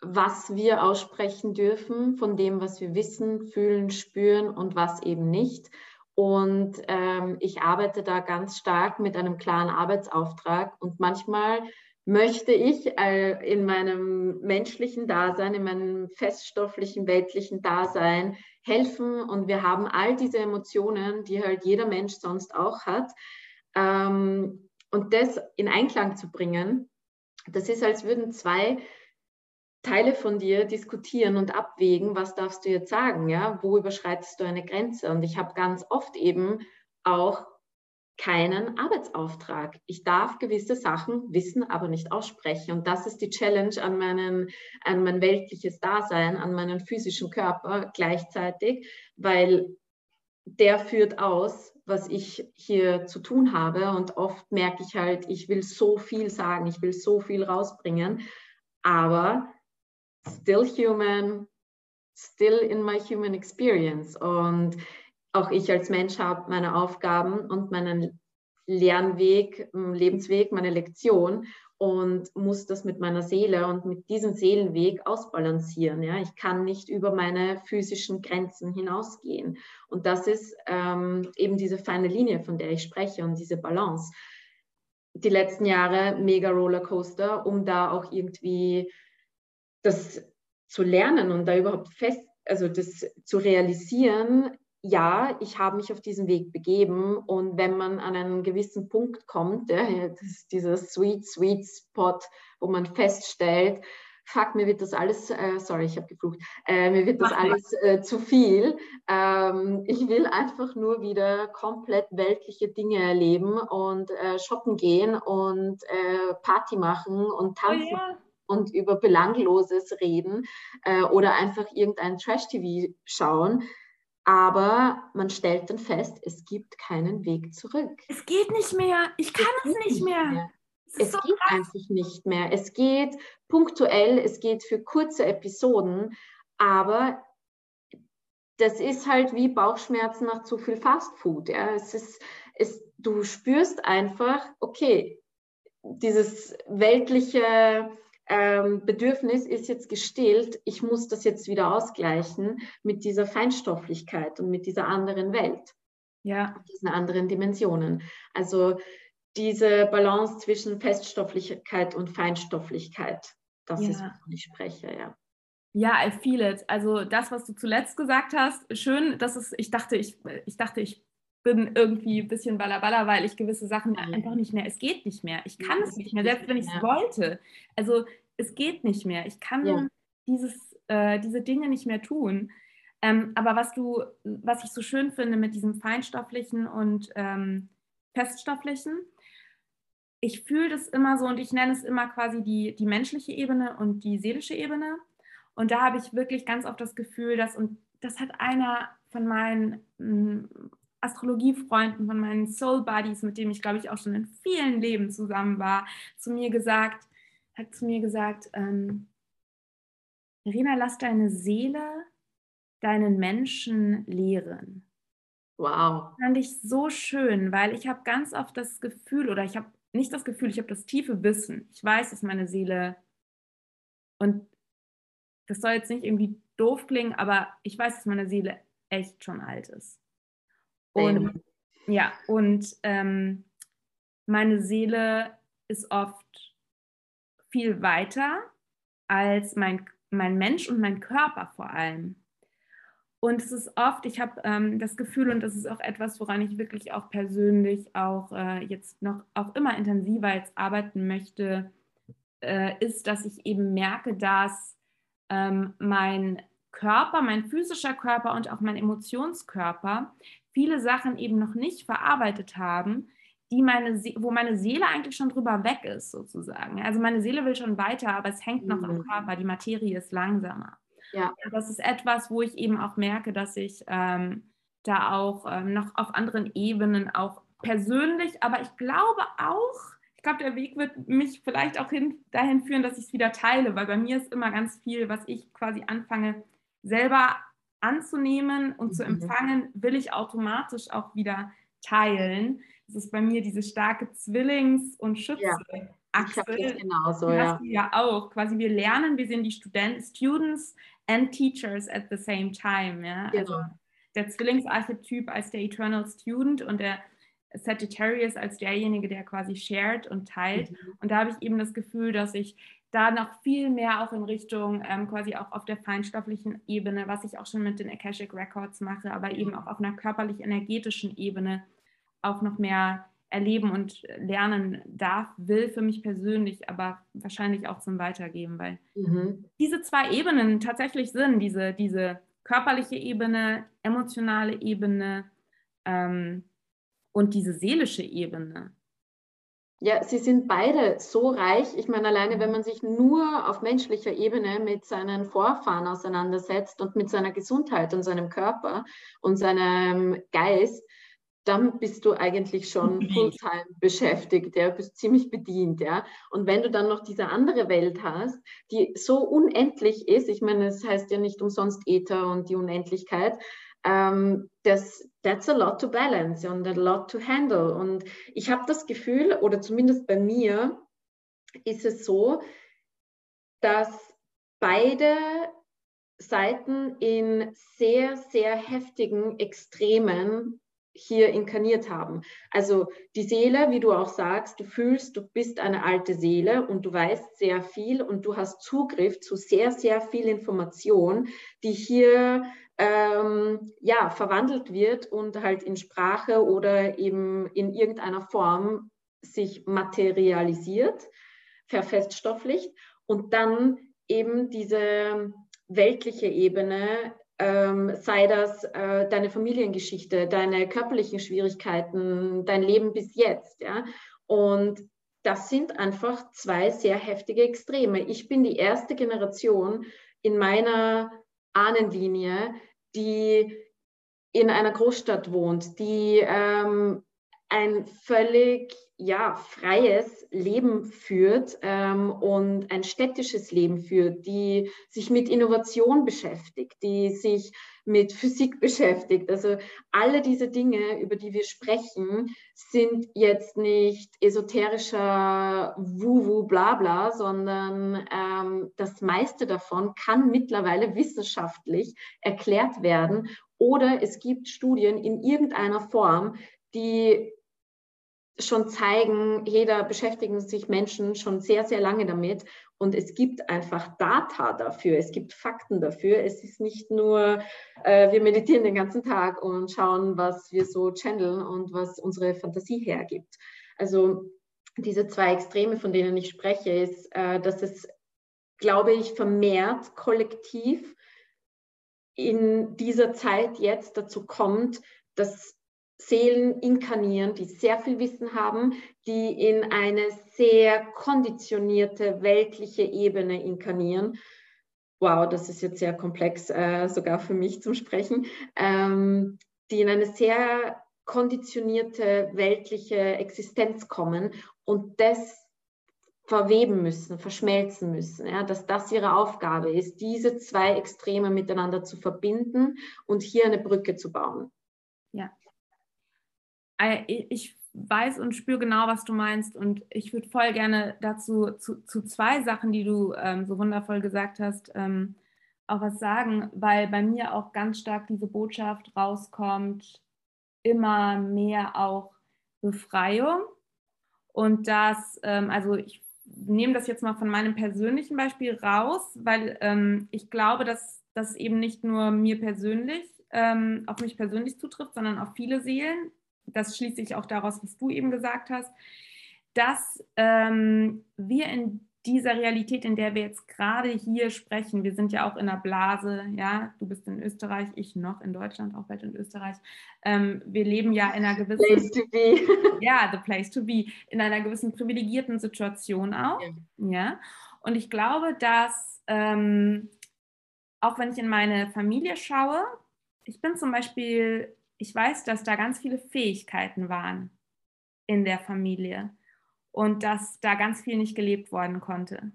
was wir aussprechen dürfen von dem, was wir wissen, fühlen, spüren und was eben nicht. Und ähm, ich arbeite da ganz stark mit einem klaren Arbeitsauftrag. Und manchmal möchte ich äh, in meinem menschlichen Dasein, in meinem feststofflichen, weltlichen Dasein helfen. Und wir haben all diese Emotionen, die halt jeder Mensch sonst auch hat. Ähm, und das in Einklang zu bringen, das ist, als würden zwei Teile von dir diskutieren und abwägen, was darfst du jetzt sagen, ja, wo überschreitest du eine Grenze? Und ich habe ganz oft eben auch keinen Arbeitsauftrag. Ich darf gewisse Sachen wissen, aber nicht aussprechen. Und das ist die Challenge an, meinen, an mein weltliches Dasein, an meinen physischen Körper gleichzeitig, weil der führt aus, was ich hier zu tun habe. Und oft merke ich halt, ich will so viel sagen, ich will so viel rausbringen, aber still human, still in my human experience. Und auch ich als Mensch habe meine Aufgaben und meinen Lernweg, Lebensweg, meine Lektion und muss das mit meiner Seele und mit diesem Seelenweg ausbalancieren. Ja? Ich kann nicht über meine physischen Grenzen hinausgehen. Und das ist ähm, eben diese feine Linie, von der ich spreche und diese Balance. Die letzten Jahre mega Rollercoaster, um da auch irgendwie das zu lernen und da überhaupt fest, also das zu realisieren, ja, ich habe mich auf diesen Weg begeben und wenn man an einen gewissen Punkt kommt, ja, das ist dieser Sweet, Sweet Spot, wo man feststellt, fuck, mir wird das alles, äh, sorry, ich habe geflucht, äh, mir wird das alles äh, zu viel. Ähm, ich will einfach nur wieder komplett weltliche Dinge erleben und äh, shoppen gehen und äh, Party machen und oh tanzen. Oh, ja. Und über Belangloses reden äh, oder einfach irgendein Trash-TV schauen aber man stellt dann fest, es gibt keinen Weg zurück. Es geht nicht mehr. Ich kann es, es nicht mehr. mehr. Es, es so geht krass. einfach nicht mehr. Es geht punktuell, es geht für kurze Episoden, aber das ist halt wie Bauchschmerzen nach zu viel Fastfood. Ja? Es ist, es, du spürst einfach, okay, dieses weltliche ähm, Bedürfnis ist jetzt gestillt, ich muss das jetzt wieder ausgleichen mit dieser Feinstofflichkeit und mit dieser anderen Welt. Ja. Diesen anderen Dimensionen. Also diese Balance zwischen Feststofflichkeit und Feinstofflichkeit, das ja. ist, wovon ich spreche, ja. Ja, I feel it. Also das, was du zuletzt gesagt hast, schön, dass es, ich dachte, ich, ich dachte, ich bin irgendwie ein bisschen ballerballer, weil ich gewisse Sachen einfach nicht mehr, es geht nicht mehr. Ich kann es nicht mehr, selbst wenn ich es wollte. Also es geht nicht mehr. Ich kann ja. dieses, äh, diese Dinge nicht mehr tun. Ähm, aber was du, was ich so schön finde mit diesem feinstofflichen und ähm, feststofflichen, ich fühle das immer so und ich nenne es immer quasi die, die menschliche Ebene und die seelische Ebene. Und da habe ich wirklich ganz oft das Gefühl, dass, und das hat einer von meinen hm, Astrologiefreunden, von meinen Soul Buddies, mit denen ich, glaube ich, auch schon in vielen Leben zusammen war, zu mir gesagt, hat zu mir gesagt, ähm, Irina, lass deine Seele deinen Menschen lehren. Wow. Das fand ich so schön, weil ich habe ganz oft das Gefühl, oder ich habe nicht das Gefühl, ich habe das tiefe Wissen. Ich weiß, dass meine Seele, und das soll jetzt nicht irgendwie doof klingen, aber ich weiß, dass meine Seele echt schon alt ist. Und ja, und ähm, meine Seele ist oft viel weiter als mein, mein Mensch und mein Körper vor allem. Und es ist oft, ich habe ähm, das Gefühl, und das ist auch etwas, woran ich wirklich auch persönlich auch äh, jetzt noch auch immer intensiver jetzt arbeiten möchte, äh, ist, dass ich eben merke, dass ähm, mein Körper, mein physischer Körper und auch mein Emotionskörper viele Sachen eben noch nicht verarbeitet haben, die meine, wo meine Seele eigentlich schon drüber weg ist, sozusagen. Also meine Seele will schon weiter, aber es hängt noch mhm. am Körper, die Materie ist langsamer. Ja. Und das ist etwas, wo ich eben auch merke, dass ich ähm, da auch ähm, noch auf anderen Ebenen auch persönlich, aber ich glaube auch, ich glaube, der Weg wird mich vielleicht auch hin, dahin führen, dass ich es wieder teile, weil bei mir ist immer ganz viel, was ich quasi anfange, selber anzunehmen und mhm. zu empfangen, will ich automatisch auch wieder teilen. Das ist bei mir diese starke Zwillings- und Schütze. Achse. Ja, genauso, ja. ja auch. Quasi wir lernen, wir sind die Studenten, Students and Teachers at the same time. Ja? Genau. Also der Zwillingsarchetyp als der Eternal Student und der Sagittarius als derjenige, der quasi shared und teilt. Mhm. Und da habe ich eben das Gefühl, dass ich da noch viel mehr auch in Richtung ähm, quasi auch auf der feinstofflichen Ebene, was ich auch schon mit den Akashic Records mache, aber eben auch auf einer körperlich-energetischen Ebene auch noch mehr erleben und lernen darf, will für mich persönlich, aber wahrscheinlich auch zum Weitergeben, weil mhm. diese zwei Ebenen tatsächlich sind, diese, diese körperliche Ebene, emotionale Ebene ähm, und diese seelische Ebene. Ja, sie sind beide so reich. Ich meine, alleine wenn man sich nur auf menschlicher Ebene mit seinen Vorfahren auseinandersetzt und mit seiner Gesundheit und seinem Körper und seinem Geist, dann bist du eigentlich schon fulltime beschäftigt, ja, bist ziemlich bedient, ja. Und wenn du dann noch diese andere Welt hast, die so unendlich ist, ich meine, es heißt ja nicht umsonst Äther und die Unendlichkeit, ähm, das, that's a lot to balance and a lot to handle. Und ich habe das Gefühl, oder zumindest bei mir ist es so, dass beide Seiten in sehr, sehr heftigen Extremen hier inkarniert haben. Also die Seele, wie du auch sagst, du fühlst, du bist eine alte Seele und du weißt sehr viel und du hast Zugriff zu sehr, sehr viel Information, die hier ähm, ja, verwandelt wird und halt in Sprache oder eben in irgendeiner Form sich materialisiert, verfeststofflicht und dann eben diese weltliche Ebene ähm, sei das äh, deine Familiengeschichte, deine körperlichen Schwierigkeiten, dein Leben bis jetzt. Ja? Und das sind einfach zwei sehr heftige Extreme. Ich bin die erste Generation in meiner Ahnenlinie, die in einer Großstadt wohnt, die ähm, ein völlig ja, freies Leben führt ähm, und ein städtisches Leben führt, die sich mit Innovation beschäftigt, die sich mit Physik beschäftigt. Also alle diese Dinge, über die wir sprechen, sind jetzt nicht esoterischer Wu-Wu Blabla, sondern ähm, das meiste davon kann mittlerweile wissenschaftlich erklärt werden oder es gibt Studien in irgendeiner Form, die schon zeigen, jeder beschäftigen sich Menschen schon sehr, sehr lange damit. Und es gibt einfach Data dafür, es gibt Fakten dafür. Es ist nicht nur, äh, wir meditieren den ganzen Tag und schauen, was wir so channeln und was unsere Fantasie hergibt. Also diese zwei Extreme, von denen ich spreche, ist, äh, dass es, glaube ich, vermehrt kollektiv in dieser Zeit jetzt dazu kommt, dass Seelen inkarnieren, die sehr viel Wissen haben, die in eine sehr konditionierte weltliche Ebene inkarnieren. Wow, das ist jetzt sehr komplex, äh, sogar für mich zum Sprechen, ähm, die in eine sehr konditionierte weltliche Existenz kommen und das verweben müssen, verschmelzen müssen, ja, dass das ihre Aufgabe ist, diese zwei Extreme miteinander zu verbinden und hier eine Brücke zu bauen. Ja, ich weiß und spüre genau, was du meinst. Und ich würde voll gerne dazu zu, zu zwei Sachen, die du ähm, so wundervoll gesagt hast, ähm, auch was sagen, weil bei mir auch ganz stark diese Botschaft rauskommt, immer mehr auch Befreiung. Und das, ähm, also ich nehme das jetzt mal von meinem persönlichen Beispiel raus, weil ähm, ich glaube, dass das eben nicht nur mir persönlich, ähm, auf mich persönlich zutrifft, sondern auf viele Seelen das schließt sich auch daraus, was du eben gesagt hast, dass ähm, wir in dieser Realität, in der wir jetzt gerade hier sprechen, wir sind ja auch in einer Blase, ja, du bist in Österreich, ich noch in Deutschland, auch bald in Österreich. Ähm, wir leben ja in einer gewissen place to be. ja, the place to be, in einer gewissen privilegierten Situation auch, ja. ja? Und ich glaube, dass ähm, auch wenn ich in meine Familie schaue, ich bin zum Beispiel ich weiß, dass da ganz viele Fähigkeiten waren in der Familie und dass da ganz viel nicht gelebt worden konnte.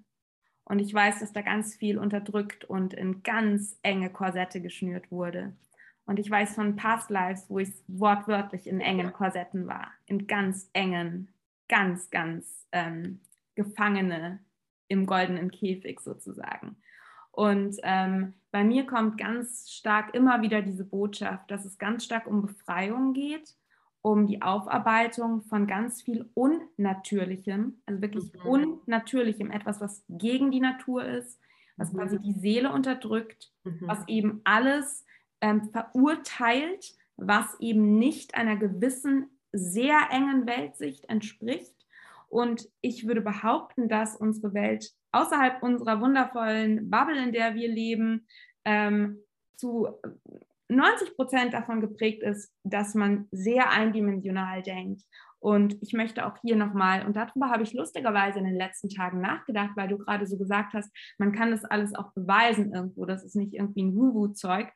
Und ich weiß, dass da ganz viel unterdrückt und in ganz enge Korsette geschnürt wurde. Und ich weiß von Past Lives, wo ich wortwörtlich in engen Korsetten war, in ganz engen, ganz, ganz ähm, Gefangene im goldenen Käfig sozusagen. Und ähm, bei mir kommt ganz stark immer wieder diese Botschaft, dass es ganz stark um Befreiung geht, um die Aufarbeitung von ganz viel Unnatürlichem, also wirklich mhm. Unnatürlichem, etwas, was gegen die Natur ist, was mhm. quasi die Seele unterdrückt, mhm. was eben alles ähm, verurteilt, was eben nicht einer gewissen, sehr engen Weltsicht entspricht. Und ich würde behaupten, dass unsere Welt außerhalb unserer wundervollen Bubble, in der wir leben, ähm, zu 90 Prozent davon geprägt ist, dass man sehr eindimensional denkt. Und ich möchte auch hier nochmal, und darüber habe ich lustigerweise in den letzten Tagen nachgedacht, weil du gerade so gesagt hast, man kann das alles auch beweisen irgendwo, das ist nicht irgendwie ein Woo-Woo-Zeug.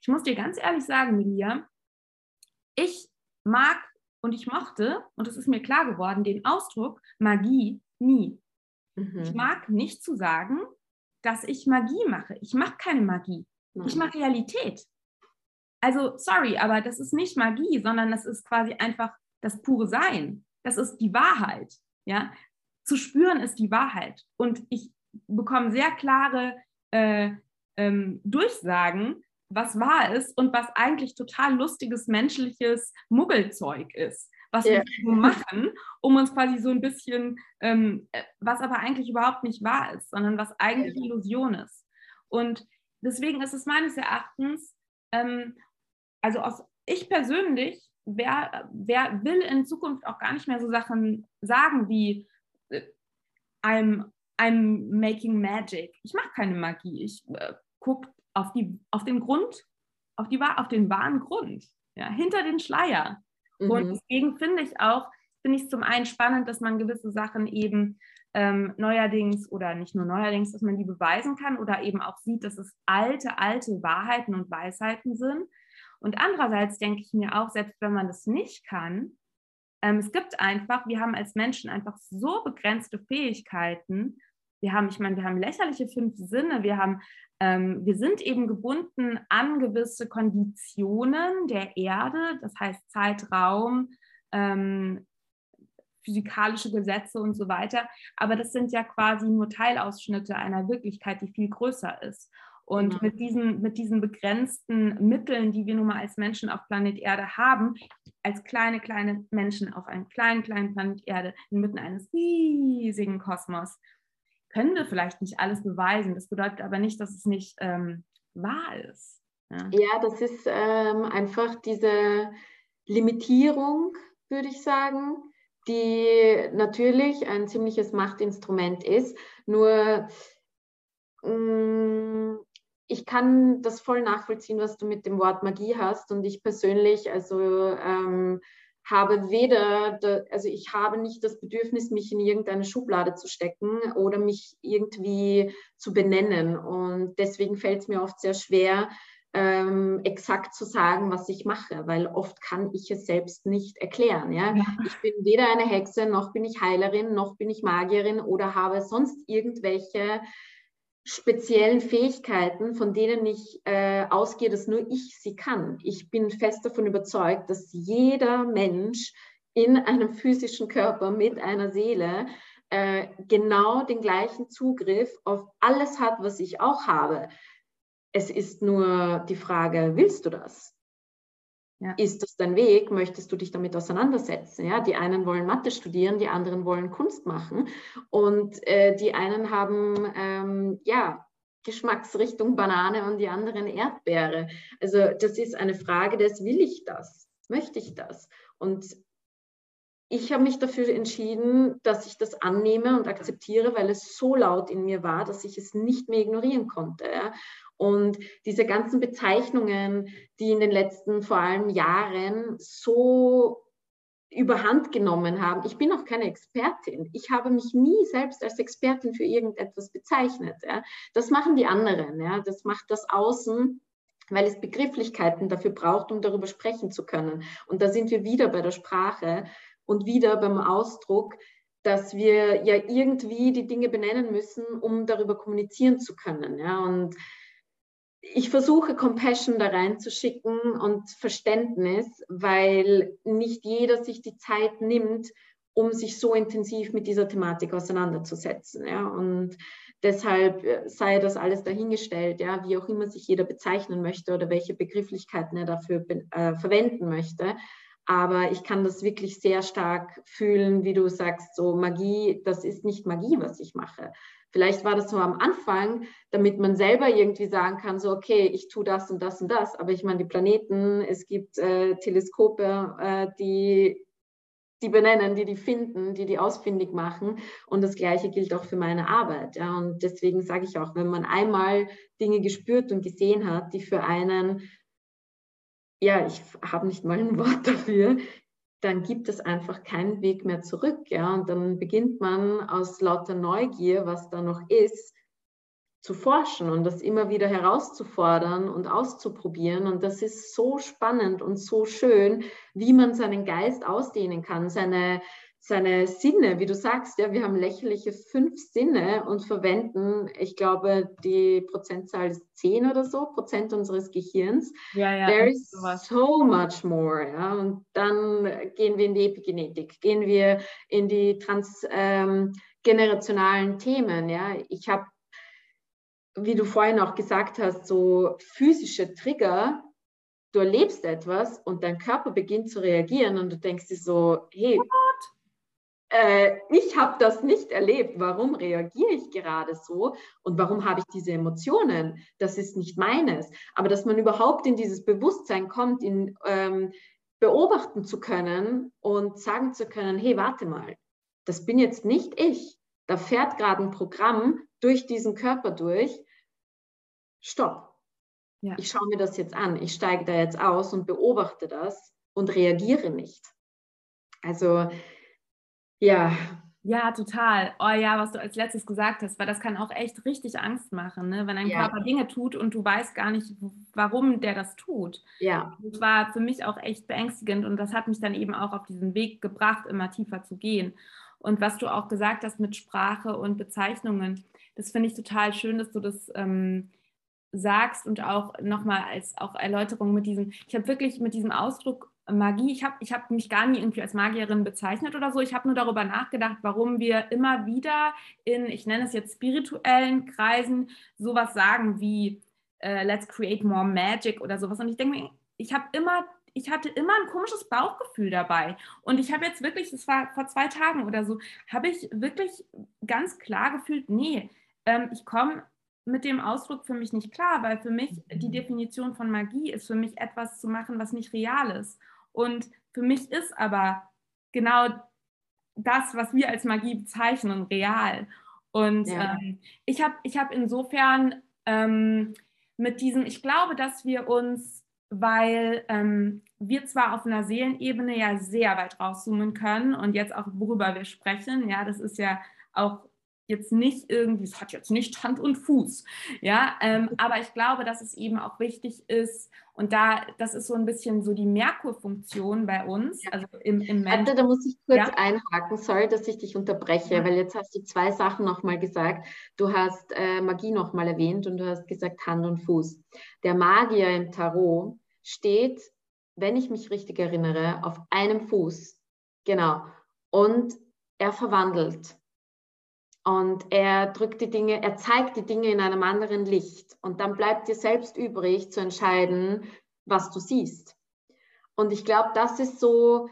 Ich muss dir ganz ehrlich sagen, Miriam, ich mag und ich mochte, und es ist mir klar geworden, den Ausdruck Magie nie. Mhm. Ich mag nicht zu sagen, dass ich Magie mache. Ich mache keine Magie. Nein. Ich mache Realität. also sorry, aber das ist nicht Magie, sondern das ist quasi einfach das pure Sein. Das ist die Wahrheit. Ja, zu spüren ist die Wahrheit. Und ich bekomme sehr klare äh, ähm, Durchsagen, was wahr ist und was eigentlich total lustiges menschliches Muggelzeug ist, was yeah. wir machen, um uns quasi so ein bisschen, ähm, äh, was aber eigentlich überhaupt nicht wahr ist, sondern was eigentlich Illusion ist. Und deswegen ist es meines Erachtens, ähm, also aus, ich persönlich, wer, wer will in Zukunft auch gar nicht mehr so Sachen sagen wie äh, I'm, I'm making magic. Ich mache keine Magie. Ich äh, gucke auf, auf den Grund, auf, die, auf den wahren Grund, ja, hinter den Schleier. Mhm. Und deswegen finde ich auch, finde ich es zum einen spannend, dass man gewisse Sachen eben ähm, neuerdings oder nicht nur neuerdings, dass man die beweisen kann oder eben auch sieht, dass es alte, alte Wahrheiten und Weisheiten sind. Und andererseits denke ich mir auch, selbst wenn man das nicht kann, ähm, es gibt einfach, wir haben als Menschen einfach so begrenzte Fähigkeiten. Wir haben, ich meine, wir haben lächerliche fünf Sinne, wir haben, ähm, wir sind eben gebunden an gewisse Konditionen der Erde, das heißt Zeitraum, ähm, physikalische Gesetze und so weiter. Aber das sind ja quasi nur Teilausschnitte einer Wirklichkeit, die viel größer ist. Und mhm. mit, diesen, mit diesen begrenzten Mitteln, die wir nun mal als Menschen auf Planet Erde haben, als kleine, kleine Menschen auf einem kleinen, kleinen Planet Erde inmitten eines riesigen Kosmos, können wir vielleicht nicht alles beweisen. Das bedeutet aber nicht, dass es nicht ähm, wahr ist. Ja, ja das ist ähm, einfach diese Limitierung, würde ich sagen, die natürlich ein ziemliches Machtinstrument ist. Nur mh, mm, ich kann das voll nachvollziehen, was du mit dem Wort Magie hast. Und ich persönlich, also ähm, habe weder, also ich habe nicht das Bedürfnis, mich in irgendeine Schublade zu stecken oder mich irgendwie zu benennen. Und deswegen fällt es mir oft sehr schwer, ähm, exakt zu sagen, was ich mache, weil oft kann ich es selbst nicht erklären. Ja? ja? Ich bin weder eine Hexe, noch bin ich Heilerin, noch bin ich Magierin oder habe sonst irgendwelche speziellen Fähigkeiten, von denen ich äh, ausgehe, dass nur ich sie kann. Ich bin fest davon überzeugt, dass jeder Mensch in einem physischen Körper mit einer Seele äh, genau den gleichen Zugriff auf alles hat, was ich auch habe. Es ist nur die Frage, willst du das? Ja. Ist das dein Weg? Möchtest du dich damit auseinandersetzen? Ja, die einen wollen Mathe studieren, die anderen wollen Kunst machen und äh, die einen haben ähm, ja Geschmacksrichtung Banane und die anderen Erdbeere. Also das ist eine Frage des will ich das? Möchte ich das? Und ich habe mich dafür entschieden, dass ich das annehme und akzeptiere, weil es so laut in mir war, dass ich es nicht mehr ignorieren konnte. Und diese ganzen Bezeichnungen, die in den letzten vor allem Jahren so überhand genommen haben. Ich bin auch keine Expertin. Ich habe mich nie selbst als Expertin für irgendetwas bezeichnet. Ja. Das machen die anderen. Ja. Das macht das Außen, weil es Begrifflichkeiten dafür braucht, um darüber sprechen zu können. Und da sind wir wieder bei der Sprache und wieder beim Ausdruck, dass wir ja irgendwie die Dinge benennen müssen, um darüber kommunizieren zu können. Ja. Und ich versuche Compassion da reinzuschicken und Verständnis, weil nicht jeder sich die Zeit nimmt, um sich so intensiv mit dieser Thematik auseinanderzusetzen. Ja? Und deshalb äh, sei das alles dahingestellt, ja, wie auch immer sich jeder bezeichnen möchte oder welche Begrifflichkeiten er dafür äh, verwenden möchte. Aber ich kann das wirklich sehr stark fühlen, wie du sagst, so Magie, das ist nicht Magie, was ich mache, Vielleicht war das so am Anfang, damit man selber irgendwie sagen kann, so, okay, ich tue das und das und das. Aber ich meine, die Planeten, es gibt äh, Teleskope, äh, die die benennen, die die finden, die die ausfindig machen. Und das Gleiche gilt auch für meine Arbeit. Ja. Und deswegen sage ich auch, wenn man einmal Dinge gespürt und gesehen hat, die für einen, ja, ich habe nicht mal ein Wort dafür, dann gibt es einfach keinen Weg mehr zurück. Ja? Und dann beginnt man aus lauter Neugier, was da noch ist, zu forschen und das immer wieder herauszufordern und auszuprobieren. Und das ist so spannend und so schön, wie man seinen Geist ausdehnen kann, seine, seine Sinne, wie du sagst, ja, wir haben lächerliche fünf Sinne und verwenden, ich glaube, die Prozentzahl ist zehn oder so, Prozent unseres Gehirns. Ja, ja, There is sowas. so much more. Ja. Und dann gehen wir in die Epigenetik, gehen wir in die transgenerationalen ähm, Themen. Ja. Ich habe, wie du vorhin auch gesagt hast, so physische Trigger, du erlebst etwas und dein Körper beginnt zu reagieren und du denkst dir so, hey? Äh, ich habe das nicht erlebt. Warum reagiere ich gerade so und warum habe ich diese Emotionen? Das ist nicht meines. Aber dass man überhaupt in dieses Bewusstsein kommt, in, ähm, beobachten zu können und sagen zu können, hey, warte mal, das bin jetzt nicht ich. Da fährt gerade ein Programm durch diesen Körper durch. Stopp. Ja. Ich schaue mir das jetzt an. Ich steige da jetzt aus und beobachte das und reagiere nicht. Also ja. Ja, total. Oh ja, was du als letztes gesagt hast, weil das kann auch echt richtig Angst machen, ne? wenn dein ja. Körper Dinge tut und du weißt gar nicht, warum der das tut. Ja. Das war für mich auch echt beängstigend und das hat mich dann eben auch auf diesen Weg gebracht, immer tiefer zu gehen. Und was du auch gesagt hast mit Sprache und Bezeichnungen, das finde ich total schön, dass du das ähm, sagst und auch nochmal als auch Erläuterung mit diesem, ich habe wirklich mit diesem Ausdruck Magie, ich habe ich hab mich gar nie irgendwie als Magierin bezeichnet oder so. Ich habe nur darüber nachgedacht, warum wir immer wieder in, ich nenne es jetzt spirituellen Kreisen, sowas sagen wie äh, Let's create more magic oder sowas. Und ich denke mir, ich habe immer, ich hatte immer ein komisches Bauchgefühl dabei. Und ich habe jetzt wirklich, das war vor zwei Tagen oder so, habe ich wirklich ganz klar gefühlt, nee, ähm, ich komme mit dem Ausdruck für mich nicht klar, weil für mich die Definition von Magie ist für mich etwas zu machen, was nicht real ist. Und für mich ist aber genau das, was wir als Magie bezeichnen, real. Und ja. ähm, ich habe ich hab insofern ähm, mit diesem, ich glaube, dass wir uns, weil ähm, wir zwar auf einer Seelenebene ja sehr weit rauszoomen können und jetzt auch worüber wir sprechen, ja, das ist ja auch jetzt nicht irgendwie, es hat jetzt nicht Hand und Fuß, ja, ähm, aber ich glaube, dass es eben auch wichtig ist und da, das ist so ein bisschen so die Merkur-Funktion bei uns, also im, im Warte, da muss ich kurz ja. einhaken, sorry, dass ich dich unterbreche, ja. weil jetzt hast du zwei Sachen nochmal gesagt. Du hast äh, Magie nochmal erwähnt und du hast gesagt Hand und Fuß. Der Magier im Tarot steht, wenn ich mich richtig erinnere, auf einem Fuß, genau, und er verwandelt. Und er drückt die Dinge, er zeigt die Dinge in einem anderen Licht. Und dann bleibt dir selbst übrig zu entscheiden, was du siehst. Und ich glaube, das ist so,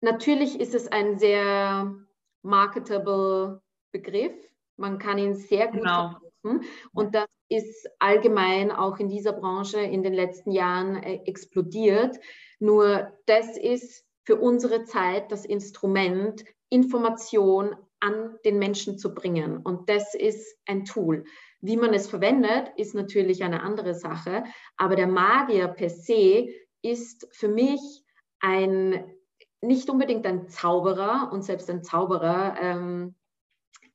natürlich ist es ein sehr marketable Begriff. Man kann ihn sehr gut genau. verkaufen. Und das ist allgemein auch in dieser Branche in den letzten Jahren äh, explodiert. Nur das ist für unsere Zeit das Instrument, Information an den Menschen zu bringen. Und das ist ein Tool. Wie man es verwendet, ist natürlich eine andere Sache. Aber der Magier per se ist für mich ein, nicht unbedingt ein Zauberer und selbst ein Zauberer, ähm,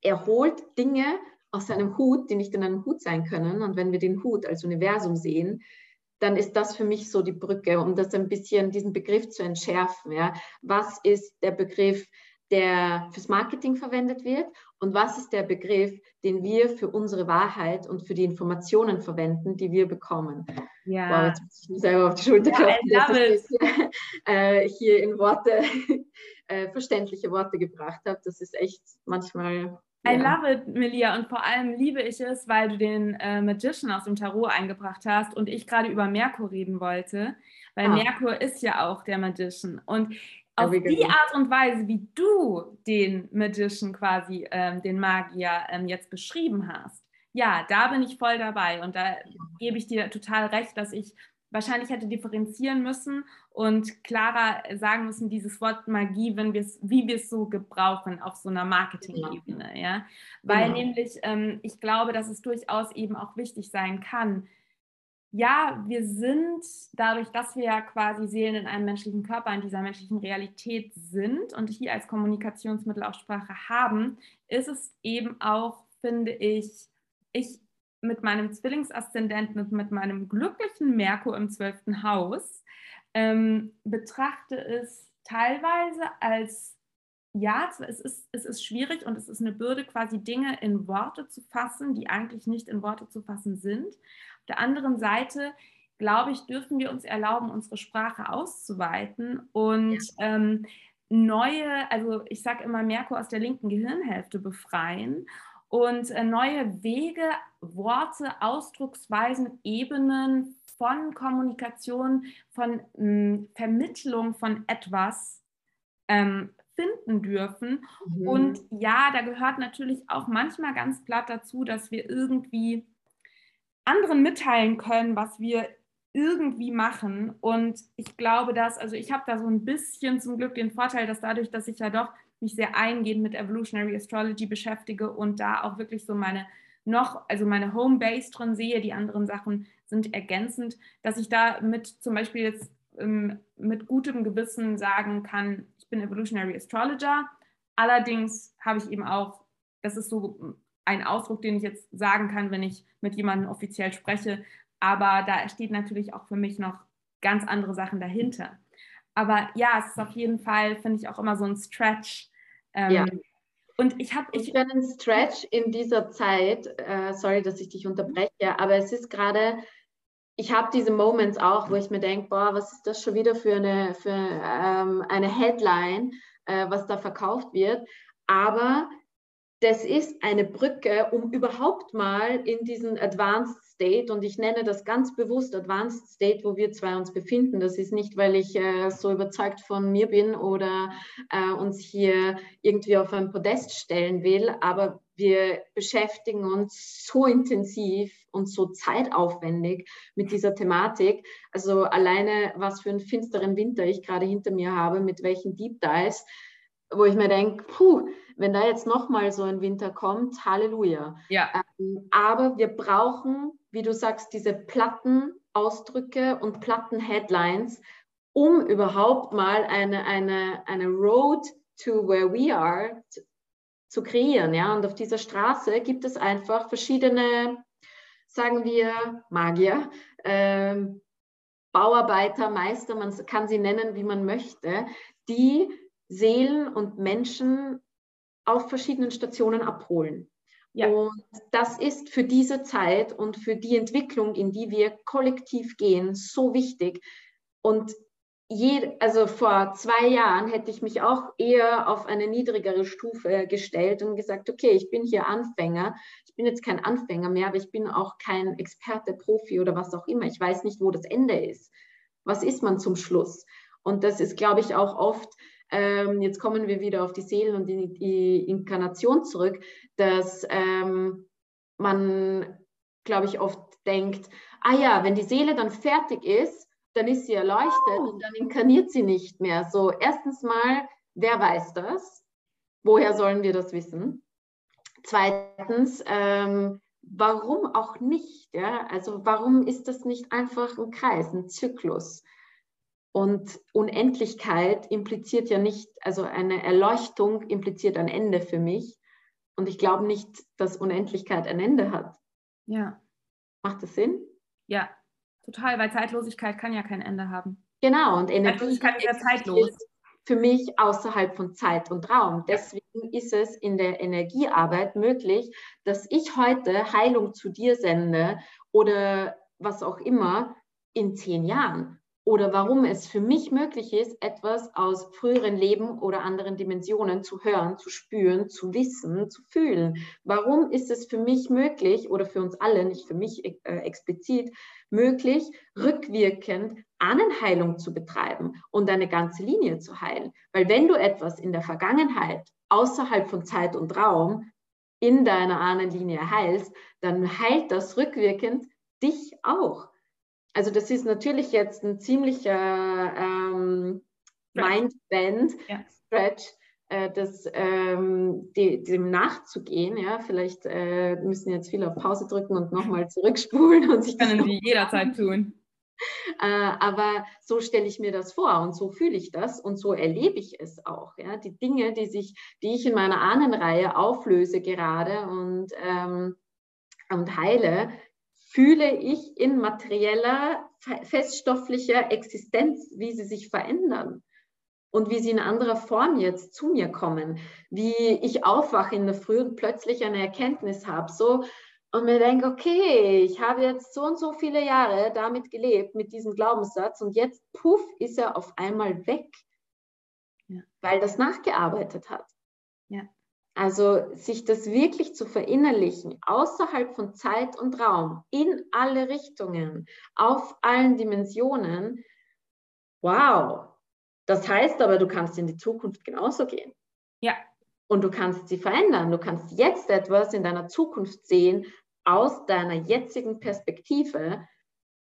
er holt Dinge aus seinem Hut, die nicht in einem Hut sein können. Und wenn wir den Hut als Universum sehen, dann ist das für mich so die Brücke, um das ein bisschen, diesen Begriff zu entschärfen. Ja. Was ist der Begriff der fürs Marketing verwendet wird und was ist der Begriff, den wir für unsere Wahrheit und für die Informationen verwenden, die wir bekommen. Ja. Wow, jetzt muss ich mir selber auf die Schulter klopfen, ja, dass ich das äh, hier in Worte, äh, verständliche Worte gebracht habe. Das ist echt manchmal I love it, Melia. Und vor allem liebe ich es, weil du den äh, Magician aus dem Tarot eingebracht hast und ich gerade über Merkur reden wollte. Weil ah. Merkur ist ja auch der Magician. Und auf die Art und Weise, wie du den Magician quasi, ähm, den Magier ähm, jetzt beschrieben hast, ja, da bin ich voll dabei und da gebe ich dir total recht, dass ich wahrscheinlich hätte differenzieren müssen und klarer sagen müssen, dieses Wort Magie, wenn wir es, wie wir es so gebrauchen auf so einer Marketing-Ebene, ja, weil genau. nämlich ähm, ich glaube, dass es durchaus eben auch wichtig sein kann, ja, wir sind dadurch, dass wir ja quasi Seelen in einem menschlichen Körper, in dieser menschlichen Realität sind und hier als Kommunikationsmittel auch Sprache haben, ist es eben auch, finde ich, ich mit meinem Zwillingsaszendenten und mit meinem glücklichen Merkur im zwölften Haus ähm, betrachte es teilweise als ja, es ist, es ist schwierig und es ist eine Bürde, quasi Dinge in Worte zu fassen, die eigentlich nicht in Worte zu fassen sind. Auf der anderen Seite, glaube ich, dürfen wir uns erlauben, unsere Sprache auszuweiten und ja. ähm, neue, also ich sage immer, Merkur aus der linken Gehirnhälfte befreien und äh, neue Wege, Worte, Ausdrucksweisen, Ebenen von Kommunikation, von mh, hm, Vermittlung von etwas ähm, finden dürfen. Mhm. Und ja, da gehört natürlich auch manchmal ganz platt dazu, dass wir irgendwie anderen mitteilen können, was wir irgendwie machen. Und ich glaube, dass, also ich habe da so ein bisschen zum Glück den Vorteil, dass dadurch, dass ich ja doch mich sehr eingehend mit Evolutionary Astrology beschäftige und da auch wirklich so meine noch, also meine Homebase drin sehe, die anderen Sachen sind ergänzend, dass ich da mit zum Beispiel jetzt ähm, mit gutem Gewissen sagen kann, bin Evolutionary Astrologer. Allerdings habe ich eben auch, das ist so ein Ausdruck, den ich jetzt sagen kann, wenn ich mit jemandem offiziell spreche. Aber da steht natürlich auch für mich noch ganz andere Sachen dahinter. Aber ja, es ist auf jeden Fall, finde ich, auch immer so ein Stretch. Ähm, ja. Und ich habe. Ich, bin ein Stretch in dieser Zeit, äh, sorry, dass ich dich unterbreche, aber es ist gerade ich habe diese Moments auch, wo ich mir denke, boah, was ist das schon wieder für eine, für, ähm, eine Headline, äh, was da verkauft wird. Aber das ist eine Brücke, um überhaupt mal in diesen Advanced State, und ich nenne das ganz bewusst Advanced State, wo wir zwei uns befinden. Das ist nicht, weil ich äh, so überzeugt von mir bin oder äh, uns hier irgendwie auf ein Podest stellen will, aber wir beschäftigen uns so intensiv und so zeitaufwendig mit dieser Thematik. Also alleine, was für einen finsteren Winter ich gerade hinter mir habe, mit welchen Deep Dives, wo ich mir denke, puh, wenn da jetzt nochmal so ein Winter kommt, Halleluja. Ja. Ähm, aber wir brauchen, wie du sagst, diese Plattenausdrücke und Platten-Headlines, um überhaupt mal eine, eine, eine Road to where we are zu kreieren. Ja? Und auf dieser Straße gibt es einfach verschiedene, sagen wir, Magier, äh, Bauarbeiter, Meister, man kann sie nennen, wie man möchte, die Seelen und Menschen auf verschiedenen Stationen abholen. Ja. Und das ist für diese Zeit und für die Entwicklung, in die wir kollektiv gehen, so wichtig. Und je, also vor zwei Jahren hätte ich mich auch eher auf eine niedrigere Stufe gestellt und gesagt, okay, ich bin hier Anfänger. Ich bin jetzt kein Anfänger mehr, aber ich bin auch kein Experte, Profi oder was auch immer. Ich weiß nicht, wo das Ende ist. Was ist man zum Schluss? Und das ist, glaube ich, auch oft, ähm, jetzt kommen wir wieder auf die Seelen und die, die Inkarnation zurück, dass ähm, man, glaube ich, oft denkt, ah ja, wenn die Seele dann fertig ist, dann ist sie erleuchtet oh. und dann inkarniert sie nicht mehr. So, erstens mal, wer weiß das? Woher sollen wir das wissen? Zweitens, ähm, warum auch nicht? Ja? Also warum ist das nicht einfach ein Kreis, ein Zyklus? Und Unendlichkeit impliziert ja nicht, also eine Erleuchtung impliziert ein Ende für mich. Und ich glaube nicht, dass Unendlichkeit ein Ende hat. Ja. Macht das Sinn? Ja, Total, weil Zeitlosigkeit kann ja kein Ende haben. Genau, und Zeitlosigkeit ist ja zeitlos. Für mich außerhalb von Zeit und Raum. Deswegen ist es in der Energiearbeit möglich, dass ich heute Heilung zu dir sende oder was auch immer in zehn Jahren oder warum es für mich möglich ist, etwas aus früheren Leben oder anderen Dimensionen zu hören, zu spüren, zu wissen, zu fühlen. Warum ist es für mich möglich oder für uns alle, nicht für mich äh, explizit, möglich, rückwirkend Ahnenheilung zu betreiben und eine ganze Linie zu heilen? Weil wenn du etwas in der Vergangenheit außerhalb von Zeit und Raum in deiner Ahnenlinie heilst, dann heilt das rückwirkend dich auch. Also das ist natürlich jetzt ein ziemlicher ähm, Mindband, ja. Stretch, äh, das, ähm, die, dem nachzugehen. Ja? Vielleicht äh, müssen jetzt viele auf Pause drücken und nochmal zurückspulen. Und sich Können Sie jederzeit tun. Äh, aber so stelle ich mir das vor und so fühle ich das und so erlebe ich es auch. Ja? Die Dinge, die, sich, die ich in meiner Ahnenreihe auflöse gerade und, ähm, und heile, fühle ich in materieller, feststofflicher Existenz, wie sie sich verändern. und wie sie in anderer Form jetzt zu mir kommen, wie ich aufwache in der Früh und plötzlich eine Erkenntnis habe, so und mir denke, okay, ich habe jetzt so und so viele Jahre damit gelebt, mit diesem Glaubenssatz und jetzt, puff, ist er auf einmal weg, ja. weil das nachgearbeitet hat. Ja. Also sich das wirklich zu verinnerlichen, außerhalb von Zeit und Raum, in alle Richtungen, auf allen Dimensionen, wow. Das heißt aber, du kannst in die Zukunft genauso gehen. Ja. Und du kannst sie verändern. Du kannst jetzt etwas in deiner Zukunft sehen, aus deiner jetzigen Perspektive.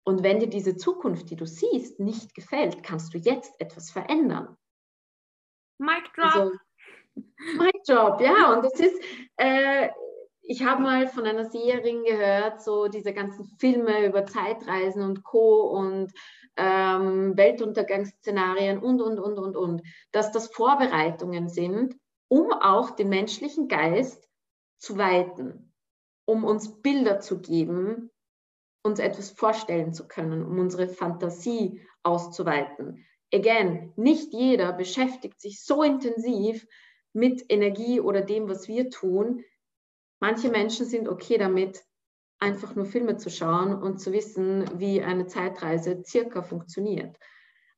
Und wenn dir diese Zukunft, die du siehst, nicht gefällt, kannst du jetzt etwas verändern. Mic drop. Also, Mic drop, ja. Und das ist, äh, ich habe mal von einer Seherin gehört, so diese ganzen Filme über Zeitreisen und Co. und ähm, Weltuntergangsszenarien und, und, und, und, und, dass das Vorbereitungen sind, um auch den menschlichen Geist zu weiten um uns Bilder zu geben, uns etwas vorstellen zu können, um unsere Fantasie auszuweiten. Again, nicht jeder beschäftigt sich so intensiv mit Energie oder dem, was wir tun. Manche Menschen sind okay damit, einfach nur Filme zu schauen und zu wissen, wie eine Zeitreise circa funktioniert.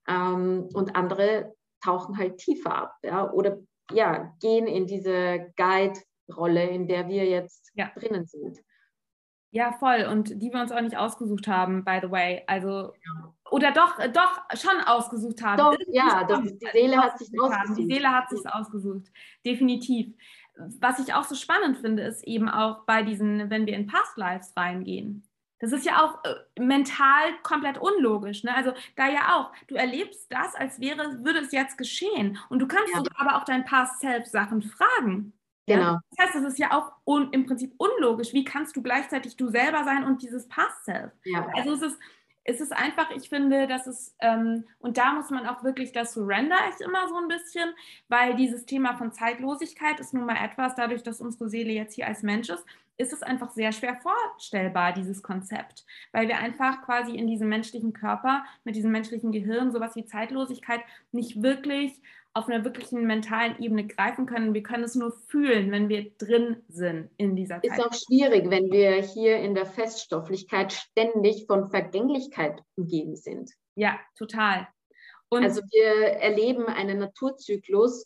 Ähm, und andere tauchen halt tiefer ab ja, oder ja, gehen in diese Guide Rolle, in der wir jetzt ja. drinnen sind. Ja, voll. Und die wir uns auch nicht ausgesucht haben, by the way. Also, ja. oder doch, doch schon ausgesucht haben. Doch, ja, doch, die Seele hat sich ausgesucht. Die Seele hat sich ausgesucht. Definitiv. Was ich auch so spannend finde, ist eben auch bei diesen, wenn wir in Past Lives reingehen. Das ist ja auch äh, mental komplett unlogisch. Ne? Also da ja auch, du erlebst das, als wäre, würde es jetzt geschehen. Und du kannst ja. aber auch dein Past Self Sachen fragen. Genau. Ja? Das heißt, es ist ja auch un, im Prinzip unlogisch. Wie kannst du gleichzeitig du selber sein und dieses Past-Self? Ja. Also es ist, es ist einfach, ich finde, dass es, ähm, und da muss man auch wirklich, das Surrender ist immer so ein bisschen, weil dieses Thema von Zeitlosigkeit ist nun mal etwas, dadurch, dass unsere Seele jetzt hier als Mensch ist, ist es einfach sehr schwer vorstellbar, dieses Konzept, weil wir einfach quasi in diesem menschlichen Körper, mit diesem menschlichen Gehirn, sowas wie Zeitlosigkeit nicht wirklich auf einer wirklichen mentalen Ebene greifen können. Wir können es nur fühlen, wenn wir drin sind in dieser Zeit. Ist auch schwierig, wenn wir hier in der Feststofflichkeit ständig von Vergänglichkeit umgeben sind. Ja, total. Und also wir erleben einen Naturzyklus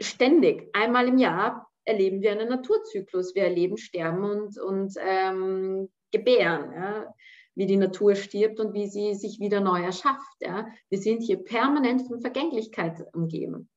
ständig. Einmal im Jahr erleben wir einen Naturzyklus. Wir erleben Sterben und, und ähm, Gebären. Ja wie die Natur stirbt und wie sie sich wieder neu erschafft. Ja? Wir sind hier permanent von Vergänglichkeit umgeben.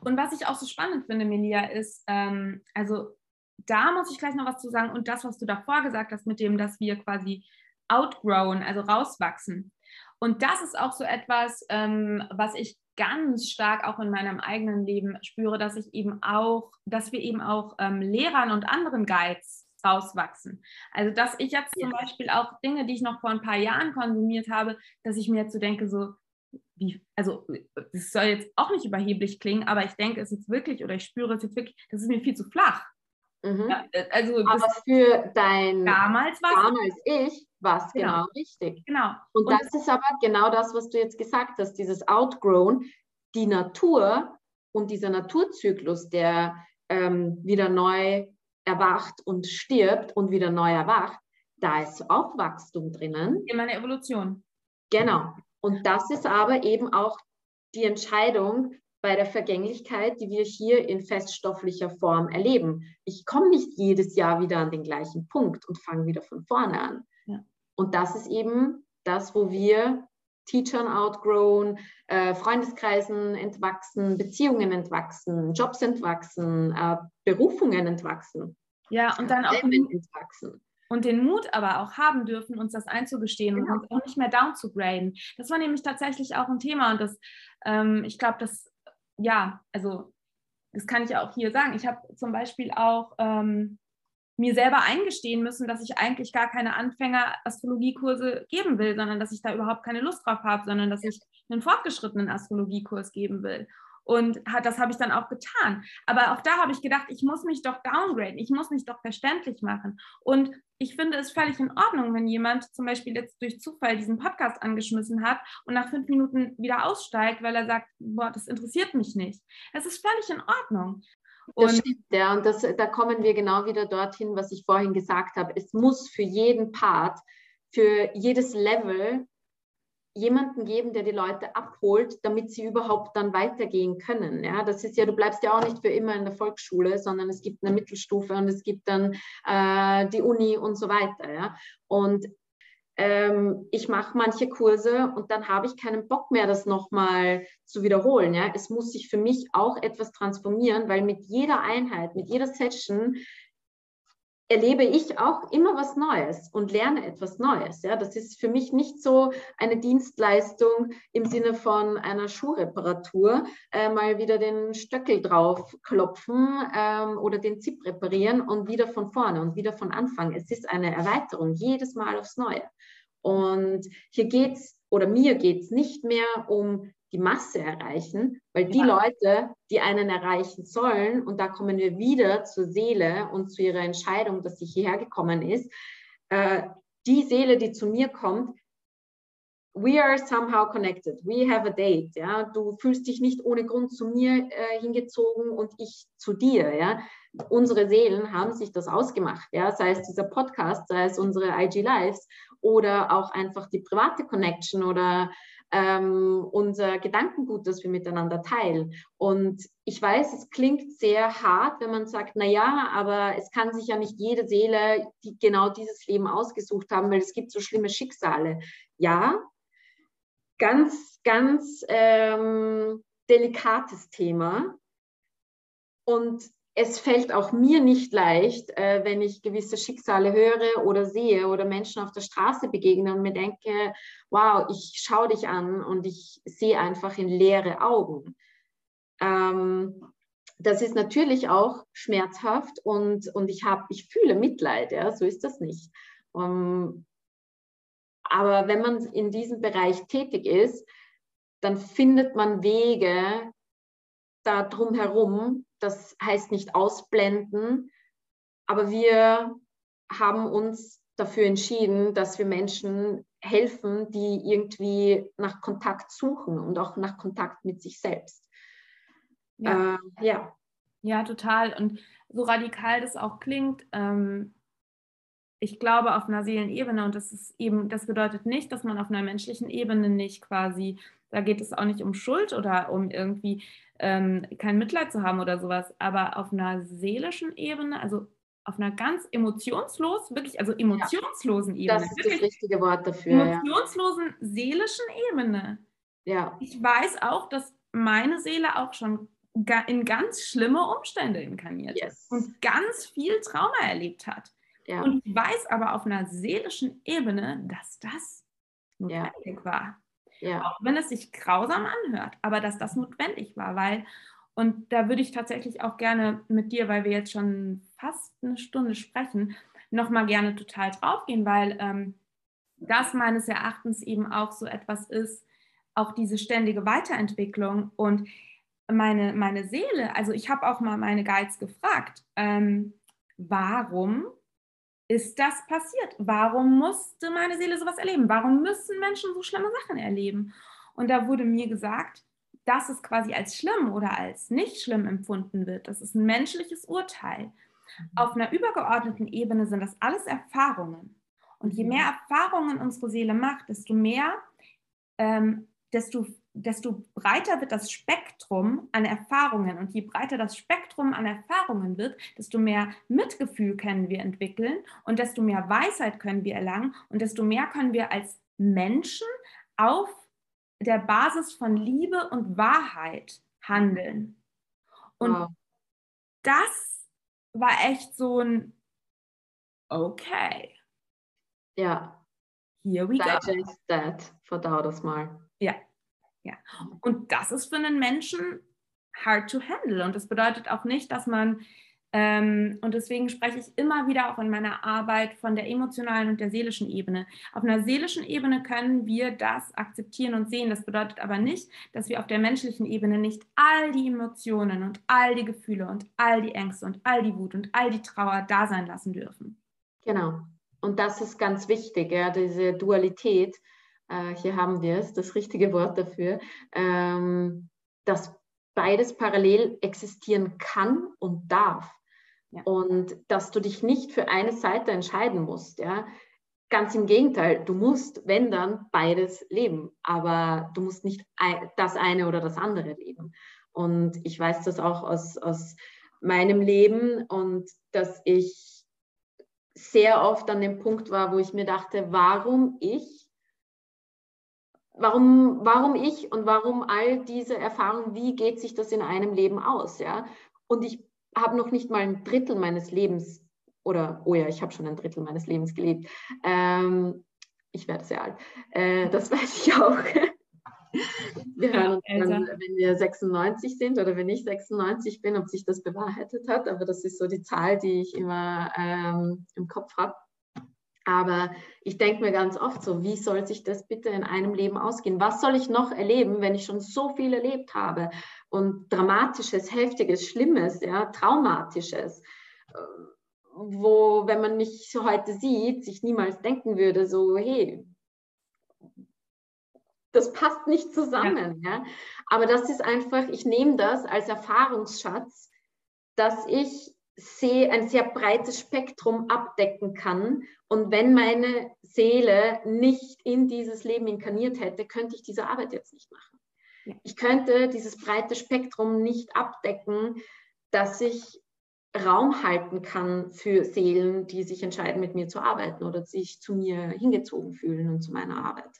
Und was ich auch so spannend finde, Melia, ist, ähm, also da muss ich gleich noch was zu sagen und das, was du davor gesagt hast, mit dem, dass wir quasi outgrown, also rauswachsen. Und das ist auch so etwas, ähm, was ich ganz stark auch in meinem eigenen Leben spüre, dass ich eben auch, dass wir eben auch ähm, Lehrern und anderen Guides rauswachsen. Also dass ich jetzt zum. Beispiel auch Dinge, die ich noch vor ein paar Jahren konsumiert habe, dass ich mir jetzt so denke, so, wie, also das soll jetzt auch nicht überheblich klingen, aber ich denke es jetzt wirklich oder ich spüre es jetzt wirklich, das ist mir viel zu flach. Mhm. Ja, äh, also aber für dein damals, damals ich war es genau. genau. richtig. Genau. Und, Und das ist aber genau das, was du jetzt gesagt hast, dieses Outgrown, die Natur und dieser Naturzyklus, der ähm, wieder neu erwacht und stirbt und wieder neu erwacht, da ist auch Wachstum drinnen. In meiner Evolution. Genau. Und das ist aber eben auch die Entscheidung bei der Vergänglichkeit, die wir hier in feststofflicher Form erleben. Ich komme nicht jedes Jahr wieder an den gleichen Punkt und fange wieder von vorne an. Ja. Und das ist eben das, wo wir Teachern outgrown, äh, Freundeskreisen entwachsen, Beziehungen entwachsen, Jobs entwachsen, äh, Berufungen entwachsen. Ja, und dann auch entwachsen. Und den Mut aber auch haben dürfen, uns das einzugestehen genau. und uns auch nicht mehr down zu graden. Das war nämlich tatsächlich auch ein Thema und das, ähm, ich glaube, das, ja, also das kann ich auch hier sagen. Ich habe zum Beispiel auch ähm, mir selber eingestehen müssen, dass ich eigentlich gar keine Anfänger-Astrologiekurse geben will, sondern dass ich da überhaupt keine Lust drauf habe, sondern dass ich einen fortgeschrittenen Astrologiekurs geben will. Und hat, das habe ich dann auch getan. Aber auch da habe ich gedacht, ich muss mich doch downgraden, ich muss mich doch verständlich machen. Und ich finde es völlig in Ordnung, wenn jemand zum Beispiel jetzt durch Zufall diesen Podcast angeschmissen hat und nach fünf Minuten wieder aussteigt, weil er sagt, boah, das interessiert mich nicht. Es ist völlig in Ordnung. Und das stimmt, ja. Und das, da kommen wir genau wieder dorthin, was ich vorhin gesagt habe. Es muss für jeden Part, für jedes Level jemanden geben, der die Leute abholt, damit sie überhaupt dann weitergehen können. Ja, das ist ja, du bleibst ja auch nicht für immer in der Volksschule, sondern es gibt eine Mittelstufe und es gibt dann äh, die Uni und so weiter. Ja, und ähm, ich mache manche Kurse und dann habe ich keinen Bock mehr, das nochmal zu wiederholen. Ja, es muss sich für mich auch etwas transformieren, weil mit jeder Einheit, mit jeder Session erlebe ich auch immer was Neues und lerne etwas Neues. Ja, das ist für mich nicht so eine Dienstleistung im Sinne von einer Schuhreparatur, äh, mal wieder den Stöckel drauf klopfen ähm, oder den Zip reparieren und wieder von vorne und wieder von Anfang. Es ist eine Erweiterung, jedes Mal aufs Neue. Und hier geht es, oder mir geht es nicht mehr um die Masse erreichen, weil die ja. Leute, die einen erreichen sollen, und da kommen wir wieder zur Seele und zu ihrer Entscheidung, dass sie hierher gekommen ist, äh, die Seele, die zu mir kommt, we are somehow connected, we have a date, ja, du fühlst dich nicht ohne Grund zu mir äh, hingezogen und ich zu dir, ja, unsere Seelen haben sich das ausgemacht, ja, sei es dieser Podcast, sei es unsere IG Lives oder auch einfach die private Connection oder ähm, unser Gedankengut, das wir miteinander teilen. Und ich weiß, es klingt sehr hart, wenn man sagt, na ja, aber es kann sich ja nicht jede Seele die genau dieses Leben ausgesucht haben, weil es gibt so schlimme Schicksale. Ja, ganz, ganz ähm, delikates Thema. Und es fällt auch mir nicht leicht, äh, wenn ich gewisse Schicksale höre oder sehe oder Menschen auf der Straße begegne und mir denke, wow, ich schaue dich an und ich sehe einfach in leere Augen. Ähm, das ist natürlich auch schmerzhaft und, und ich, hab, ich fühle Mitleid, ja, so ist das nicht. Um, ähm, aber wenn man in diesem Bereich tätig ist, dann findet man Wege da drum herum, das heißt nicht ausblenden, aber wir haben uns dafür entschieden, dass wir Menschen helfen, die irgendwie nach Kontakt suchen und auch nach Kontakt mit sich selbst. Ja, äh, ja. ja total. Und so radikal das auch klingt, ähm, ich glaube auf einer Seelenebene und das ist eben, das bedeutet nicht, dass man auf einer menschlichen Ebene nicht quasi, da geht es auch nicht um Schuld oder um irgendwie ähm, kein Mitleid zu haben oder sowas, aber auf einer seelischen Ebene, also auf einer ganz emotionslos, wirklich, also emotionslosen ja, Ebene. Das ist das richtige Wort dafür. Emotionslosen ja. seelischen Ebene. Ja. Ich weiß auch, dass meine Seele auch schon in ganz schlimme Umstände inkarniert yes. und ganz viel Trauma erlebt hat. Ja. Und ich weiß aber auf einer seelischen Ebene, dass das notwendig war. Ja. Auch wenn es sich grausam anhört, aber dass das notwendig war, weil, und da würde ich tatsächlich auch gerne mit dir, weil wir jetzt schon fast eine Stunde sprechen, nochmal gerne total draufgehen, weil ähm, das meines Erachtens eben auch so etwas ist, auch diese ständige Weiterentwicklung und meine, meine Seele, also ich habe auch mal meine Guides gefragt, ähm, warum ist das passiert? Warum musste meine Seele sowas erleben? Warum müssen Menschen so schlimme Sachen erleben? Und da wurde mir gesagt, dass es quasi als schlimm oder als nicht schlimm empfunden wird. Das ist ein menschliches Urteil. Mhm. Auf einer übergeordneten Ebene sind das alles Erfahrungen. Und je mehr mhm. Erfahrungen unsere Seele macht, desto mehr, ähm, desto desto breiter wird das Spektrum an Erfahrungen. Und je breiter das Spektrum an Erfahrungen wird, desto mehr Mitgefühl können wir entwickeln und desto mehr Weisheit können wir erlangen und desto mehr können wir als Menschen auf der Basis von Liebe und Wahrheit handeln. Und wow. das war echt so ein Okay. Ja. Here we Digest go. that. Verdau das mal. Ja. Ja. Und das ist für einen Menschen hard to handle. Und das bedeutet auch nicht, dass man Ähm, und deswegen spreche ich immer wieder auch in meiner Arbeit von der emotionalen und der seelischen Ebene. Auf einer seelischen Ebene können wir das akzeptieren und sehen. Das bedeutet aber nicht, dass wir auf der menschlichen Ebene nicht all die Emotionen und all die Gefühle und all die Ängste und all die Wut und all die Trauer da sein lassen dürfen. Genau. Und das ist ganz wichtig, ja, diese Dualität. Äh, hier haben wir es, das richtige Wort dafür, ähm, dass beides parallel existieren kann und darf. Ja. Und dass du dich nicht für eine Seite entscheiden musst. Ja? Ganz im Gegenteil, du musst, wenn dann, beides leben. Aber du musst nicht das eine oder das andere leben. Und ich weiß das auch aus, aus meinem Leben und dass ich sehr oft an dem Punkt war, wo ich mir dachte, warum ich? Warum, warum ich und warum all diese Erfahrungen, wie geht sich das in einem Leben aus? Ja? Und ich habe noch nicht mal ein Drittel meines Lebens oder, oh ja, ich habe schon ein Drittel meines Lebens gelebt. Ähm, ich werde sehr alt. Äh, das weiß ich auch. Wir hören uns dann, wenn wir 96 sind oder wenn ich 96 bin, ob sich das bewahrheitet hat. Aber das ist so die Zahl, die ich immer ähm, im Kopf habe. Aber ich denke mir ganz oft so, wie soll sich das bitte in einem Leben ausgehen? Was soll ich noch erleben, wenn ich schon so viel erlebt habe? Und dramatisches, heftiges, schlimmes, ja, traumatisches, äh, wo, wenn man mich heute sieht, sich niemals denken würde, so, hey, das passt nicht zusammen. Ja. ja. Aber das ist einfach, ich nehme das als Erfahrungsschatz, dass ich sehr, ein sehr breites Spektrum abdecken kann. Und wenn meine Seele nicht in dieses Leben inkarniert hätte, könnte ich diese Arbeit jetzt nicht machen. Ja. Ich könnte dieses breite Spektrum nicht abdecken, dass ich Raum halten kann für Seelen, die sich entscheiden, mit mir zu arbeiten oder sich zu mir hingezogen fühlen und zu meiner Arbeit.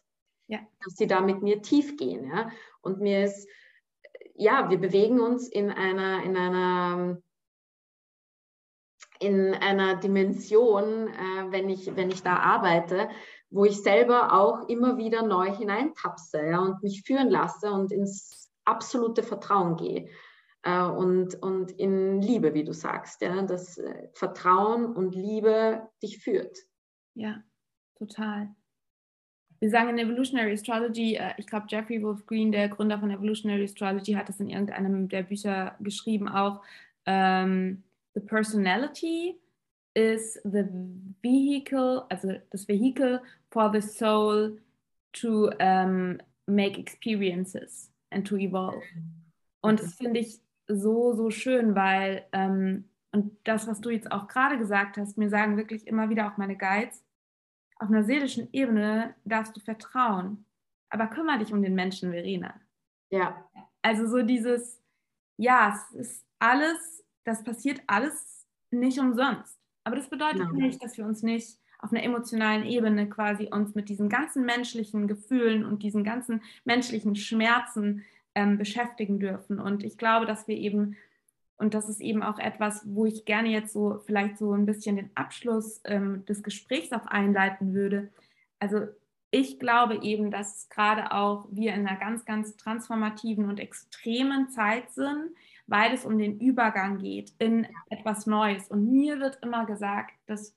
Ja. Dass sie da mit mir tief gehen. Ja? Und mir ist, ja, wir bewegen uns in einer, in einer in einer Dimension, äh, wenn, ich, wenn ich da arbeite, wo ich selber auch immer wieder neu hineintapse ja, und mich führen lasse und ins absolute Vertrauen gehe. Äh, und, und in Liebe, wie du sagst, ja, dass äh, Vertrauen und Liebe dich führt. Ja, total. Wir sagen in Evolutionary Astrology, äh, ich glaube, Jeffrey Wolf Green, der Gründer von Evolutionary Astrology, hat das in irgendeinem der Bücher geschrieben auch. Ähm, the personality is the vehicle, also das Vehikel for the soul to um, make experiences and to evolve. Und das finde ich so, so schön, weil, ähm, und das, was du jetzt auch gerade gesagt hast, mir sagen wirklich immer wieder auch meine Guides, auf einer seelischen Ebene darfst du vertrauen, aber kümmere dich um den Menschen, Verena. Ja. Also so dieses, ja, es ist alles das passiert alles nicht umsonst. Aber das bedeutet ja. nicht, dass wir uns nicht auf einer emotionalen Ebene quasi uns mit diesen ganzen menschlichen Gefühlen und diesen ganzen menschlichen Schmerzen ähm, beschäftigen dürfen. Und ich glaube, dass wir eben, und das ist eben auch etwas, wo ich gerne jetzt so vielleicht so ein bisschen den Abschluss ähm, des Gesprächs auch einleiten würde. Also ich glaube eben, dass gerade auch wir in einer ganz, ganz transformativen und extremen Zeit sind, weil es um den Übergang geht in etwas Neues. Und mir wird immer gesagt, dass,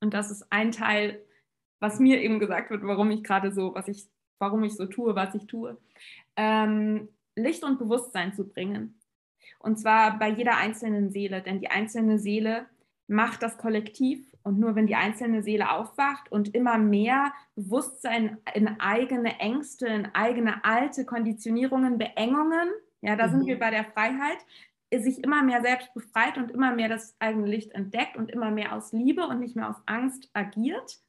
und das ist ein Teil, was mir eben gesagt wird, warum ich gerade so, was ich, warum ich so tue, was ich tue, ähm, Licht und Bewusstsein zu bringen. Und zwar bei jeder einzelnen Seele, denn die einzelne Seele macht das Kollektiv und nur wenn die einzelne Seele aufwacht und immer mehr Bewusstsein in eigene Ängste, in eigene alte Konditionierungen, Beengungen ja, da mhm. sind wir bei der Freiheit, sich immer mehr selbst befreit und immer mehr das eigene Licht entdeckt und immer mehr aus Liebe und nicht mehr aus Angst agiert,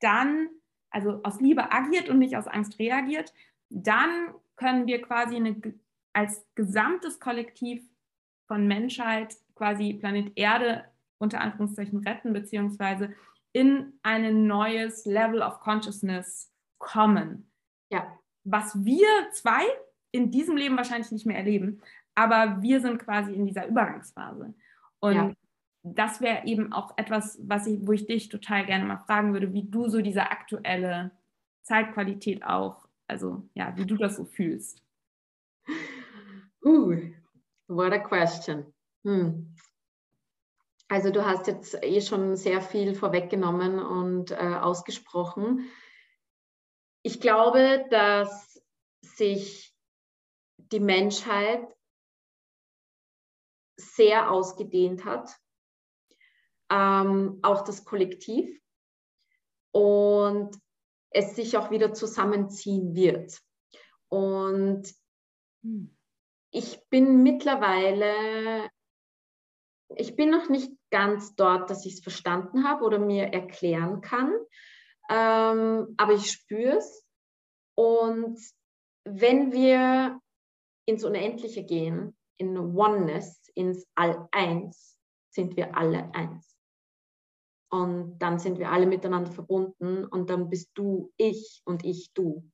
dann, also aus Liebe agiert und nicht aus Angst reagiert, dann können wir quasi eine, als gesamtes Kollektiv von Menschheit quasi Planet Erde unter Anführungszeichen retten, beziehungsweise in ein neues Level of Consciousness kommen. Ja. Was wir zwei in diesem Leben wahrscheinlich nicht mehr erleben. Aber wir sind quasi in dieser Übergangsphase. Und ja. das wäre eben auch etwas, was ich, wo ich dich total gerne mal fragen würde, wie du so diese aktuelle Zeitqualität auch, also ja, wie du das so fühlst. Uh, what a question. Hm. Also du hast jetzt eh schon sehr viel vorweggenommen und äh, ausgesprochen. Ich glaube, dass sich die Menschheit sehr ausgedehnt hat, ähm, auch das Kollektiv, und es sich auch wieder zusammenziehen wird. Und hm. ich bin mittlerweile, ich bin noch nicht ganz dort, dass ich es verstanden habe oder mir erklären kann, ähm, aber ich spüre es. Und wenn wir ins Unendliche gehen, in Oneness, ins All-Eins, sind wir alle eins. Und dann sind wir alle miteinander verbunden und dann bist du ich und ich du.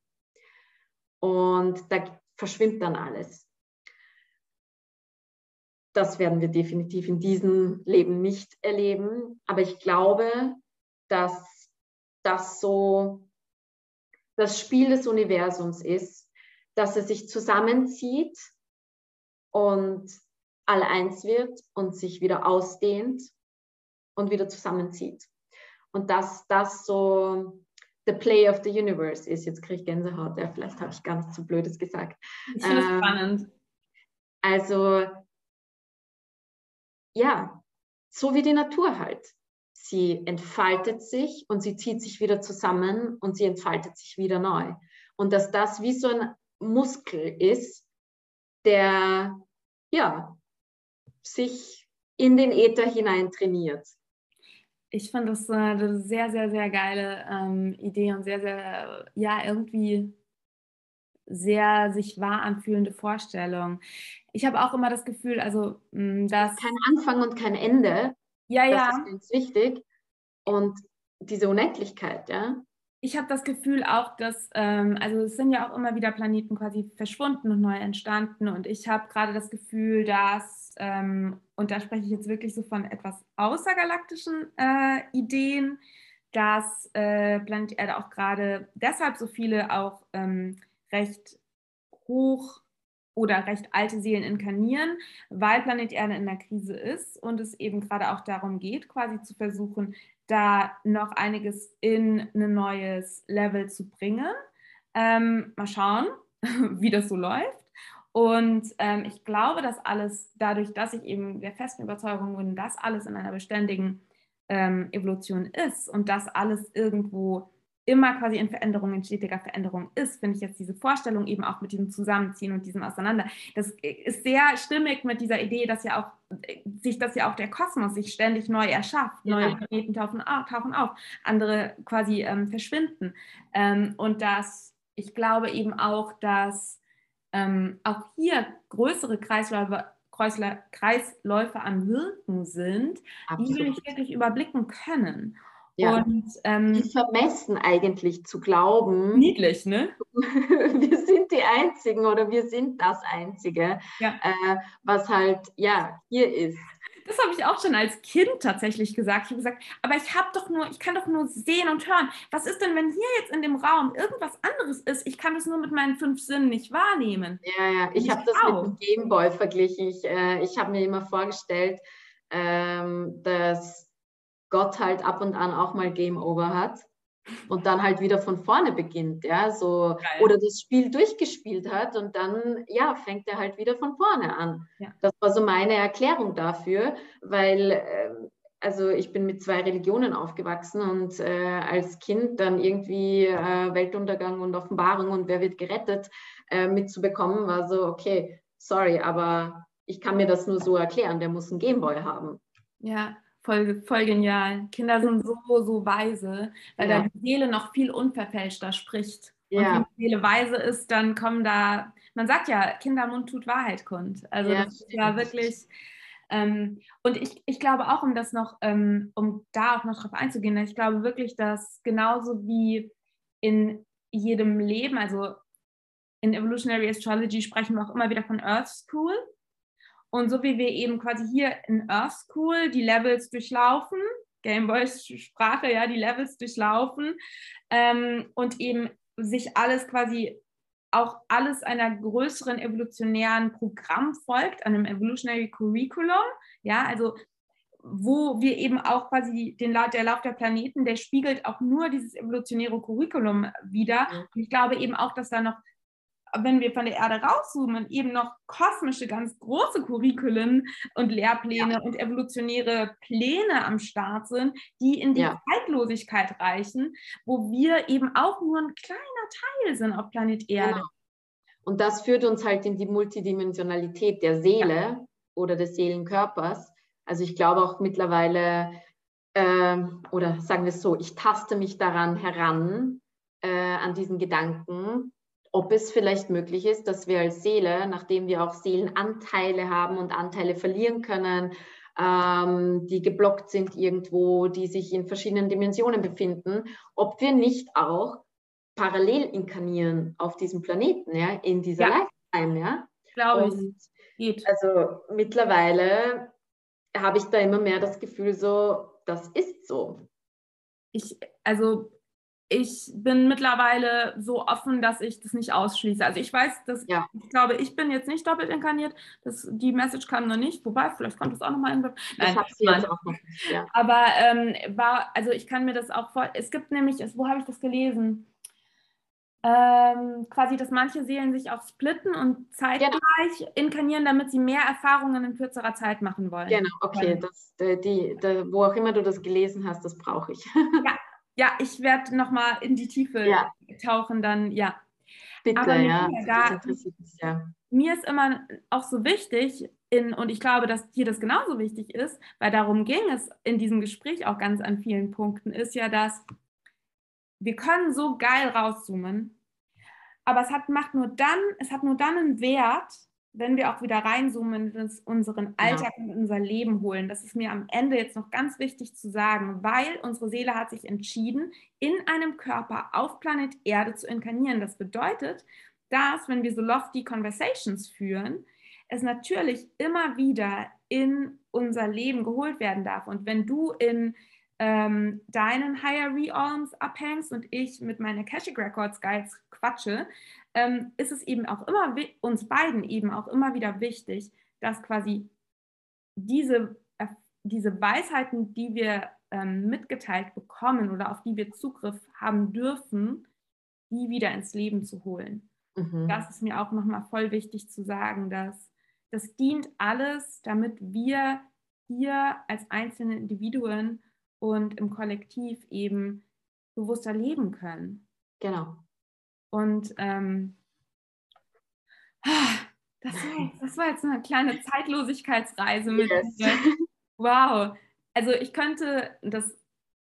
Und da verschwimmt dann alles. Das werden wir definitiv in diesem Leben nicht erleben. Aber ich glaube, dass das so das Spiel des Universums ist, dass es sich zusammenzieht und alle eins wird und sich wieder ausdehnt und wieder zusammenzieht. Und dass das so the play of the universe ist. Jetzt kriege ich Gänsehaut, ja, vielleicht habe ich ganz zu Blödes gesagt. Ich finde ähm, spannend. Also, ja, so wie die Natur halt. Sie entfaltet sich und sie zieht sich wieder zusammen und sie entfaltet sich wieder neu. Und dass das wie so ein Muskel ist, der ja sich in den Äther hinein trainiert. Ich finde das eine sehr, sehr, sehr geile ähm, Idee und sehr, sehr, ja, irgendwie sehr sich wahr anfühlende Vorstellung. Ich habe auch immer das Gefühl, also, mm, dass. Kein Anfang und kein Ende. Ja, das ja. Das ist ganz wichtig. Und diese Unendlichkeit, ja ich habe das Gefühl auch, dass, ähm, also es sind ja auch immer wieder Planeten quasi verschwunden und neu entstanden. Und ich habe gerade das Gefühl, dass, ähm, und da spreche ich jetzt wirklich so von etwas außergalaktischen äh, Ideen, dass äh, Planet Erde auch gerade deshalb so viele auch ähm, recht hoch oder recht alte Seelen inkarnieren, weil Planet Erde in der Krise ist und es eben gerade auch darum geht, quasi zu versuchen, da noch einiges in ein neues Level zu bringen. Ähm, mal schauen, wie das so läuft. Und ähm, ich glaube, dass alles, dadurch, dass ich eben der festen Überzeugung bin, dass alles in einer beständigen ähm, Evolution ist und dass alles irgendwo immer quasi in Veränderung, in stetiger Veränderung ist, finde ich jetzt diese Vorstellung eben auch mit diesem Zusammenziehen und diesem Auseinander. Das ist sehr stimmig mit dieser Idee, dass ja auch sich, dass ja auch der Kosmos sich ständig neu erschafft. Ja. Neue Planeten tauchen auf, tauchen auf andere quasi ähm, verschwinden. Ähm, und dass ich glaube eben auch, dass ähm, auch hier größere Kreisläufe Kreisläufe am Wirken sind, Absolut. die wir nicht wirklich überblicken können. Ja. Und ähm, die vermessen eigentlich zu glauben. Niedlich, ne? wir sind die Einzigen oder wir sind das Einzige, ja. äh, was halt ja hier ist. Das habe ich auch schon als Kind tatsächlich gesagt. Ich habe gesagt, aber ich habe doch nur, ich kann doch nur sehen und hören. Was ist denn, wenn hier jetzt in dem Raum irgendwas anderes ist? Ich kann das nur mit meinen fünf Sinnen nicht wahrnehmen. Ja, ja. Ich habe das auch. mit dem Gameboy verglichen. Ich, äh, ich habe mir immer vorgestellt, ähm, dass Gott halt ab und an auch mal Game Over hat und dann halt wieder von vorne beginnt, ja, so Geil. oder das Spiel durchgespielt hat und dann ja fängt er halt wieder von vorne an. Ja. Das war so meine Erklärung dafür, weil äh, also ich bin mit zwei Religionen aufgewachsen und äh, als Kind dann irgendwie äh, Weltuntergang und Offenbarung und wer wird gerettet äh, mitzubekommen, war so okay, sorry, aber ich kann mir das nur so erklären. Der muss einen Gameboy haben. Ja, Voll, voll genial. Kinder sind so, so weise, weil ja. da die Seele noch viel unverfälschter spricht. Ja. Und wenn die Seele weise ist, dann kommen da, man sagt ja, Kindermund tut Wahrheit kund. Also ja, das ist ja wirklich, ähm, und ich, ich glaube auch, um das noch, ähm, um da auch noch drauf einzugehen, ich glaube wirklich, dass genauso wie in jedem Leben, also in Evolutionary Astrology sprechen wir auch immer wieder von Earth School. Und so wie wir eben quasi hier in Earth School die Levels durchlaufen, Gameboys Sprache, ja, die Levels durchlaufen ähm, und eben sich alles quasi auch alles einer größeren evolutionären Programm folgt, einem Evolutionary Curriculum. Ja, also wo wir eben auch quasi den der Lauf der Planeten, der spiegelt auch nur dieses evolutionäre Curriculum wieder. Und ich glaube eben auch, dass da noch, wenn wir von der Erde rauszoomen, eben noch kosmische, ganz große Curriculen und Lehrpläne ja. und evolutionäre Pläne am Start sind, die in die ja. Zeitlosigkeit reichen, wo wir eben auch nur ein kleiner Teil sind auf Planet Erde. Genau. Und das führt uns halt in die Multidimensionalität der Seele ja. oder des Seelenkörpers also ich glaube auch mittlerweile, äh, oder sagen wir es so, ich taste mich daran heran, äh, an diesen Gedanken, ob es vielleicht möglich ist, dass wir als Seele, nachdem wir auch Seelenanteile haben und Anteile verlieren können, ähm, die geblockt sind irgendwo, die sich in verschiedenen Dimensionen befinden, ob wir nicht auch parallel inkarnieren auf diesem Planeten, ja, in dieser ja. Lifetime, ja. Glaube ich. Geht. Also mittlerweile habe ich da immer mehr das Gefühl, so, das ist so. Ich, also ich bin mittlerweile so offen, dass ich das nicht ausschließe. Also ich weiß, dass ja. ich glaube, ich bin jetzt nicht doppelt inkarniert. Das, die Message kam noch nicht. Wobei, vielleicht kommt das auch nochmal in. Nein, ich habe sie jetzt auch noch nicht. Ja. Aber ähm, war, also ich kann mir das auch vor. Es gibt nämlich, wo habe ich das gelesen? ähm, quasi, dass manche Seelen sich auch splitten und zeitgleich genau. inkarnieren, damit sie mehr Erfahrungen in kürzerer Zeit machen wollen. Genau, okay, das, die, die, wo auch immer du das gelesen hast, das brauche ich. ja, ja, ich werde nochmal in die Tiefe ja. tauchen, dann ja. Bitte, Aber ja. Da, ja. Mir ist immer auch so wichtig, in, und ich glaube, dass dir das genauso wichtig ist, weil darum ging es in diesem Gespräch auch ganz an vielen Punkten, ist ja, dass wir können so geil rauszoomen, aber es hat, macht nur dann, es hat nur dann einen Wert, wenn wir auch wieder reinzoomen uns unseren Alltag ja. und unser Leben holen. Das ist mir am Ende jetzt noch ganz wichtig zu sagen, weil unsere Seele hat sich entschieden, in einem Körper auf Planet Erde zu inkarnieren. Das bedeutet, dass, wenn wir so lofty Conversations führen, es natürlich immer wieder in unser Leben geholt werden darf. Und wenn du in ähm, deinen Higher Realms abhängst und ich mit meinen Akashic Records Guides quatsche, ähm, ist es eben auch immer uns beiden eben auch immer wieder wichtig, dass quasi diese, äh, diese Weisheiten, die wir ähm, mitgeteilt bekommen oder auf die wir Zugriff haben dürfen, die wieder ins Leben zu holen. Mhm. Das ist mir auch nochmal voll wichtig zu sagen, dass das dient alles, damit wir hier als einzelne Individuen und im Kollektiv eben bewusster leben können. Genau. Und ähm, das, war, das war jetzt eine kleine Zeitlosigkeitsreise mit yes. dir. Wow. Also ich könnte, das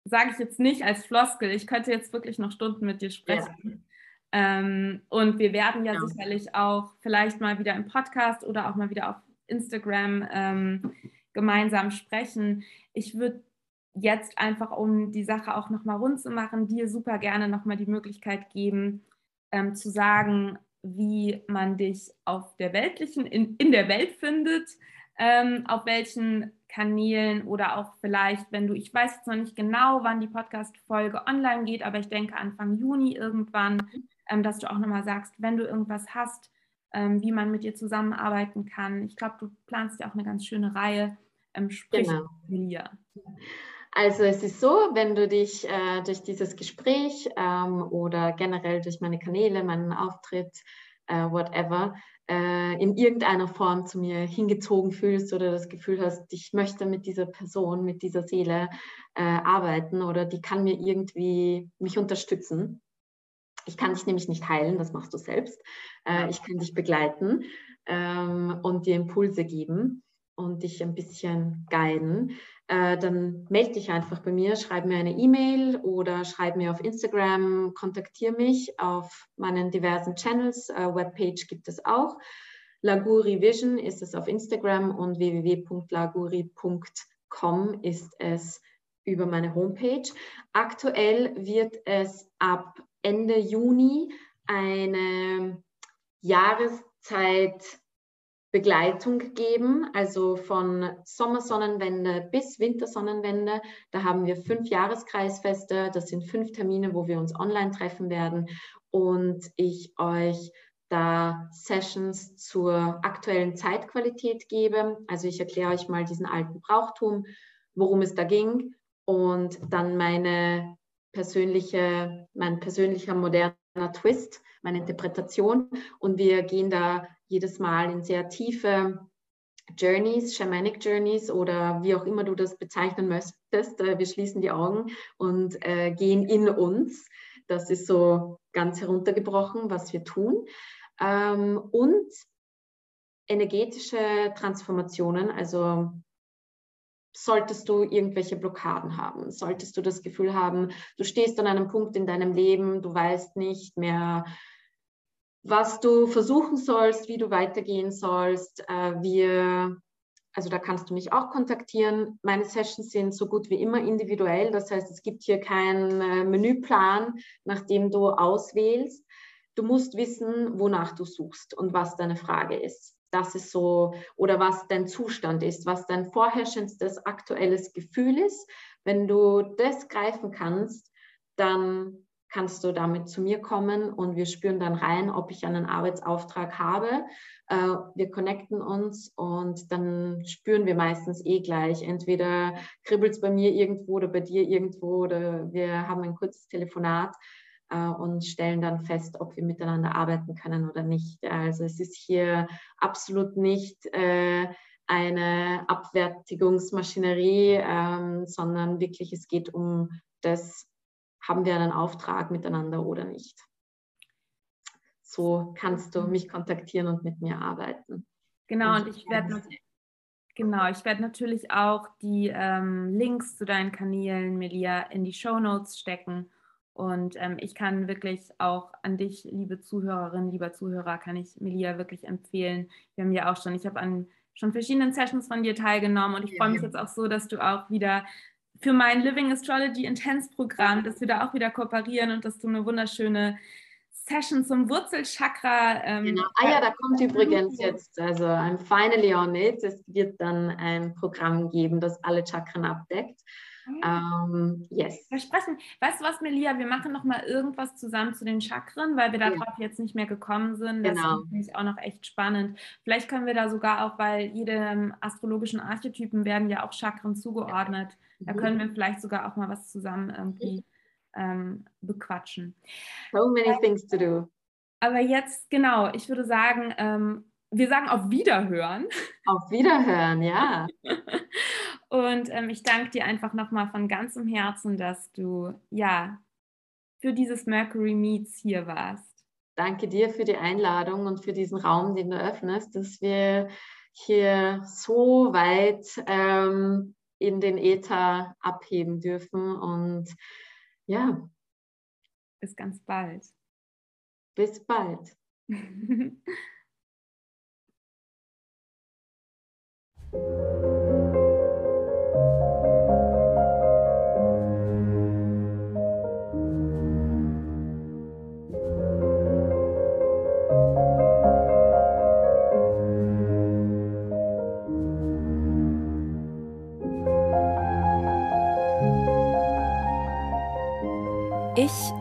sage ich jetzt nicht als Floskel, ich könnte jetzt wirklich noch Stunden mit dir sprechen. Ja. Ähm, und wir werden ja, ja, sicherlich auch vielleicht mal wieder im Podcast oder auch mal wieder auf Instagram ähm, gemeinsam sprechen. Ich würde jetzt einfach, um die Sache auch nochmal rund zu machen, dir super gerne nochmal die Möglichkeit geben, ähm, zu sagen, wie man dich auf der weltlichen, in, in der Welt findet, ähm, auf welchen Kanälen oder auch vielleicht, wenn du, ich weiß jetzt noch nicht genau, wann die Podcast-Folge online geht, aber ich denke Anfang Juni irgendwann, ähm, dass du auch nochmal sagst, wenn du irgendwas hast, ähm, wie man mit dir zusammenarbeiten kann. Ich glaube, du planst ja auch eine ganz schöne Reihe. Ähm, sprich genau. mir. Also es ist so, wenn du dich äh, durch dieses Gespräch ähm, oder generell durch meine Kanäle, meinen Auftritt, äh, whatever, äh, in irgendeiner Form zu mir hingezogen fühlst oder das Gefühl hast, ich möchte mit dieser Person, mit dieser Seele äh, arbeiten oder die kann mir irgendwie mich unterstützen. Ich kann dich nämlich nicht heilen, das machst du selbst. Äh, ich kann dich begleiten ähm, und dir Impulse geben und dich ein bisschen guiden äh, dann melde dich einfach bei mir, schreib mir eine E-Mail oder schreib mir auf Instagram, kontaktiere mich auf meinen diversen Channels. Äh, Webpage gibt es auch. Laguri Vision ist es auf Instagram und www.laguri.com ist es über meine Homepage. Aktuell wird es ab Ende Juni eine Jahreszeit Begleitung geben, also von Sommersonnenwende bis Wintersonnenwende. Da haben wir fünf Jahreskreisfeste. Das sind fünf Termine, wo wir uns online treffen werden und ich euch da Sessions zur aktuellen Zeitqualität gebe. Also ich erkläre euch mal diesen alten Brauchtum worum es da ging und dann meine persönliche, mein persönlicher moderner Twist, meine Interpretation. Und wir gehen da jedes Mal in sehr tiefe Journeys, Shamanic Journeys oder wie auch immer du das bezeichnen möchtest. Äh, wir schließen die Augen und äh, gehen in uns. Das ist so ganz heruntergebrochen, was wir tun. Ähm, und energetische Transformationen, also solltest du irgendwelche Blockaden haben, solltest du das Gefühl haben, du stehst an einem Punkt in deinem Leben, du weißt nicht mehr, was du versuchen sollst, wie du weitergehen sollst. Äh, wir, also da kannst du mich auch kontaktieren. Meine Sessions sind so gut wie immer individuell. Das heißt, es gibt hier keinen äh, Menüplan, nach dem du auswählst. Du musst wissen, wonach du suchst und was deine Frage ist. Das ist so, oder was dein Zustand ist, was dein vorherrschendstes aktuelles Gefühl ist. Wenn du das greifen kannst, dann kannst du damit zu mir kommen und wir spüren dann rein, ob ich einen Arbeitsauftrag habe. Äh, wir connecten uns und dann spüren wir meistens eh gleich. Entweder kribbelt es bei mir irgendwo oder bei dir irgendwo oder wir haben ein kurzes Telefonat äh, und stellen dann fest, ob wir miteinander arbeiten können oder nicht. Also es ist hier absolut nicht äh, eine Abwertigungsmaschinerie, ähm, sondern wirklich es geht um das, haben wir einen Auftrag miteinander oder nicht. So kannst du mich kontaktieren und mit mir arbeiten. Genau, und, ich werde genau, ich werde natürlich auch die ähm, Links zu deinen Kanälen, Melia, in die Show Notes stecken. Und ähm, ich kann wirklich auch an dich, liebe Zuhörerin, lieber Zuhörer, kann ich Melia wirklich empfehlen. Wir haben ja auch schon, ich habe an schon verschiedenen Sessions von dir teilgenommen und ich freue mich jetzt auch so, dass du auch wieder für mein Living Astrology Intense Programm, dass wir da auch wieder kooperieren und dass du eine wunderschöne Session zum Wurzelchakra. Ähm, genau. Ah ja, da kommt übrigens jetzt, also I'm finally on it. Es wird dann ein Programm geben, das alle Chakren abdeckt. Um, ähm, yes. Versprechen. Weißt du was, Melia? Wir machen noch mal irgendwas zusammen zu den Chakren, weil wir darauf ja. jetzt nicht mehr gekommen sind. Das genau. finde ich auch noch echt spannend. Vielleicht können wir da sogar auch, weil jedem astrologischen Archetypen werden ja auch Chakren zugeordnet. Da mhm. können wir vielleicht sogar auch mal was zusammen irgendwie ähm, bequatschen. So many things to do. Aber jetzt, genau, ich würde sagen, ähm, wir sagen auf Wiederhören. Auf Wiederhören, ja. Und ähm, ich danke dir einfach nochmal von ganzem Herzen, dass du ja für dieses Mercury Meets hier warst. Danke dir für die Einladung und für diesen Raum, den du öffnest, dass wir hier so weit ähm, in den Äther abheben dürfen. Und ja. Bis ganz bald. Bis bald. Ich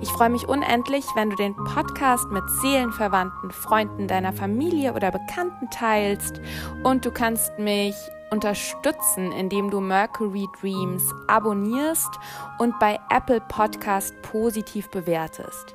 Ich freue mich unendlich, wenn du den Podcast mit Seelenverwandten, Freunden deiner Familie oder Bekannten teilst und du kannst mich unterstützen, indem du Mercury Dreams abonnierst und bei Apple Podcast positiv bewertest.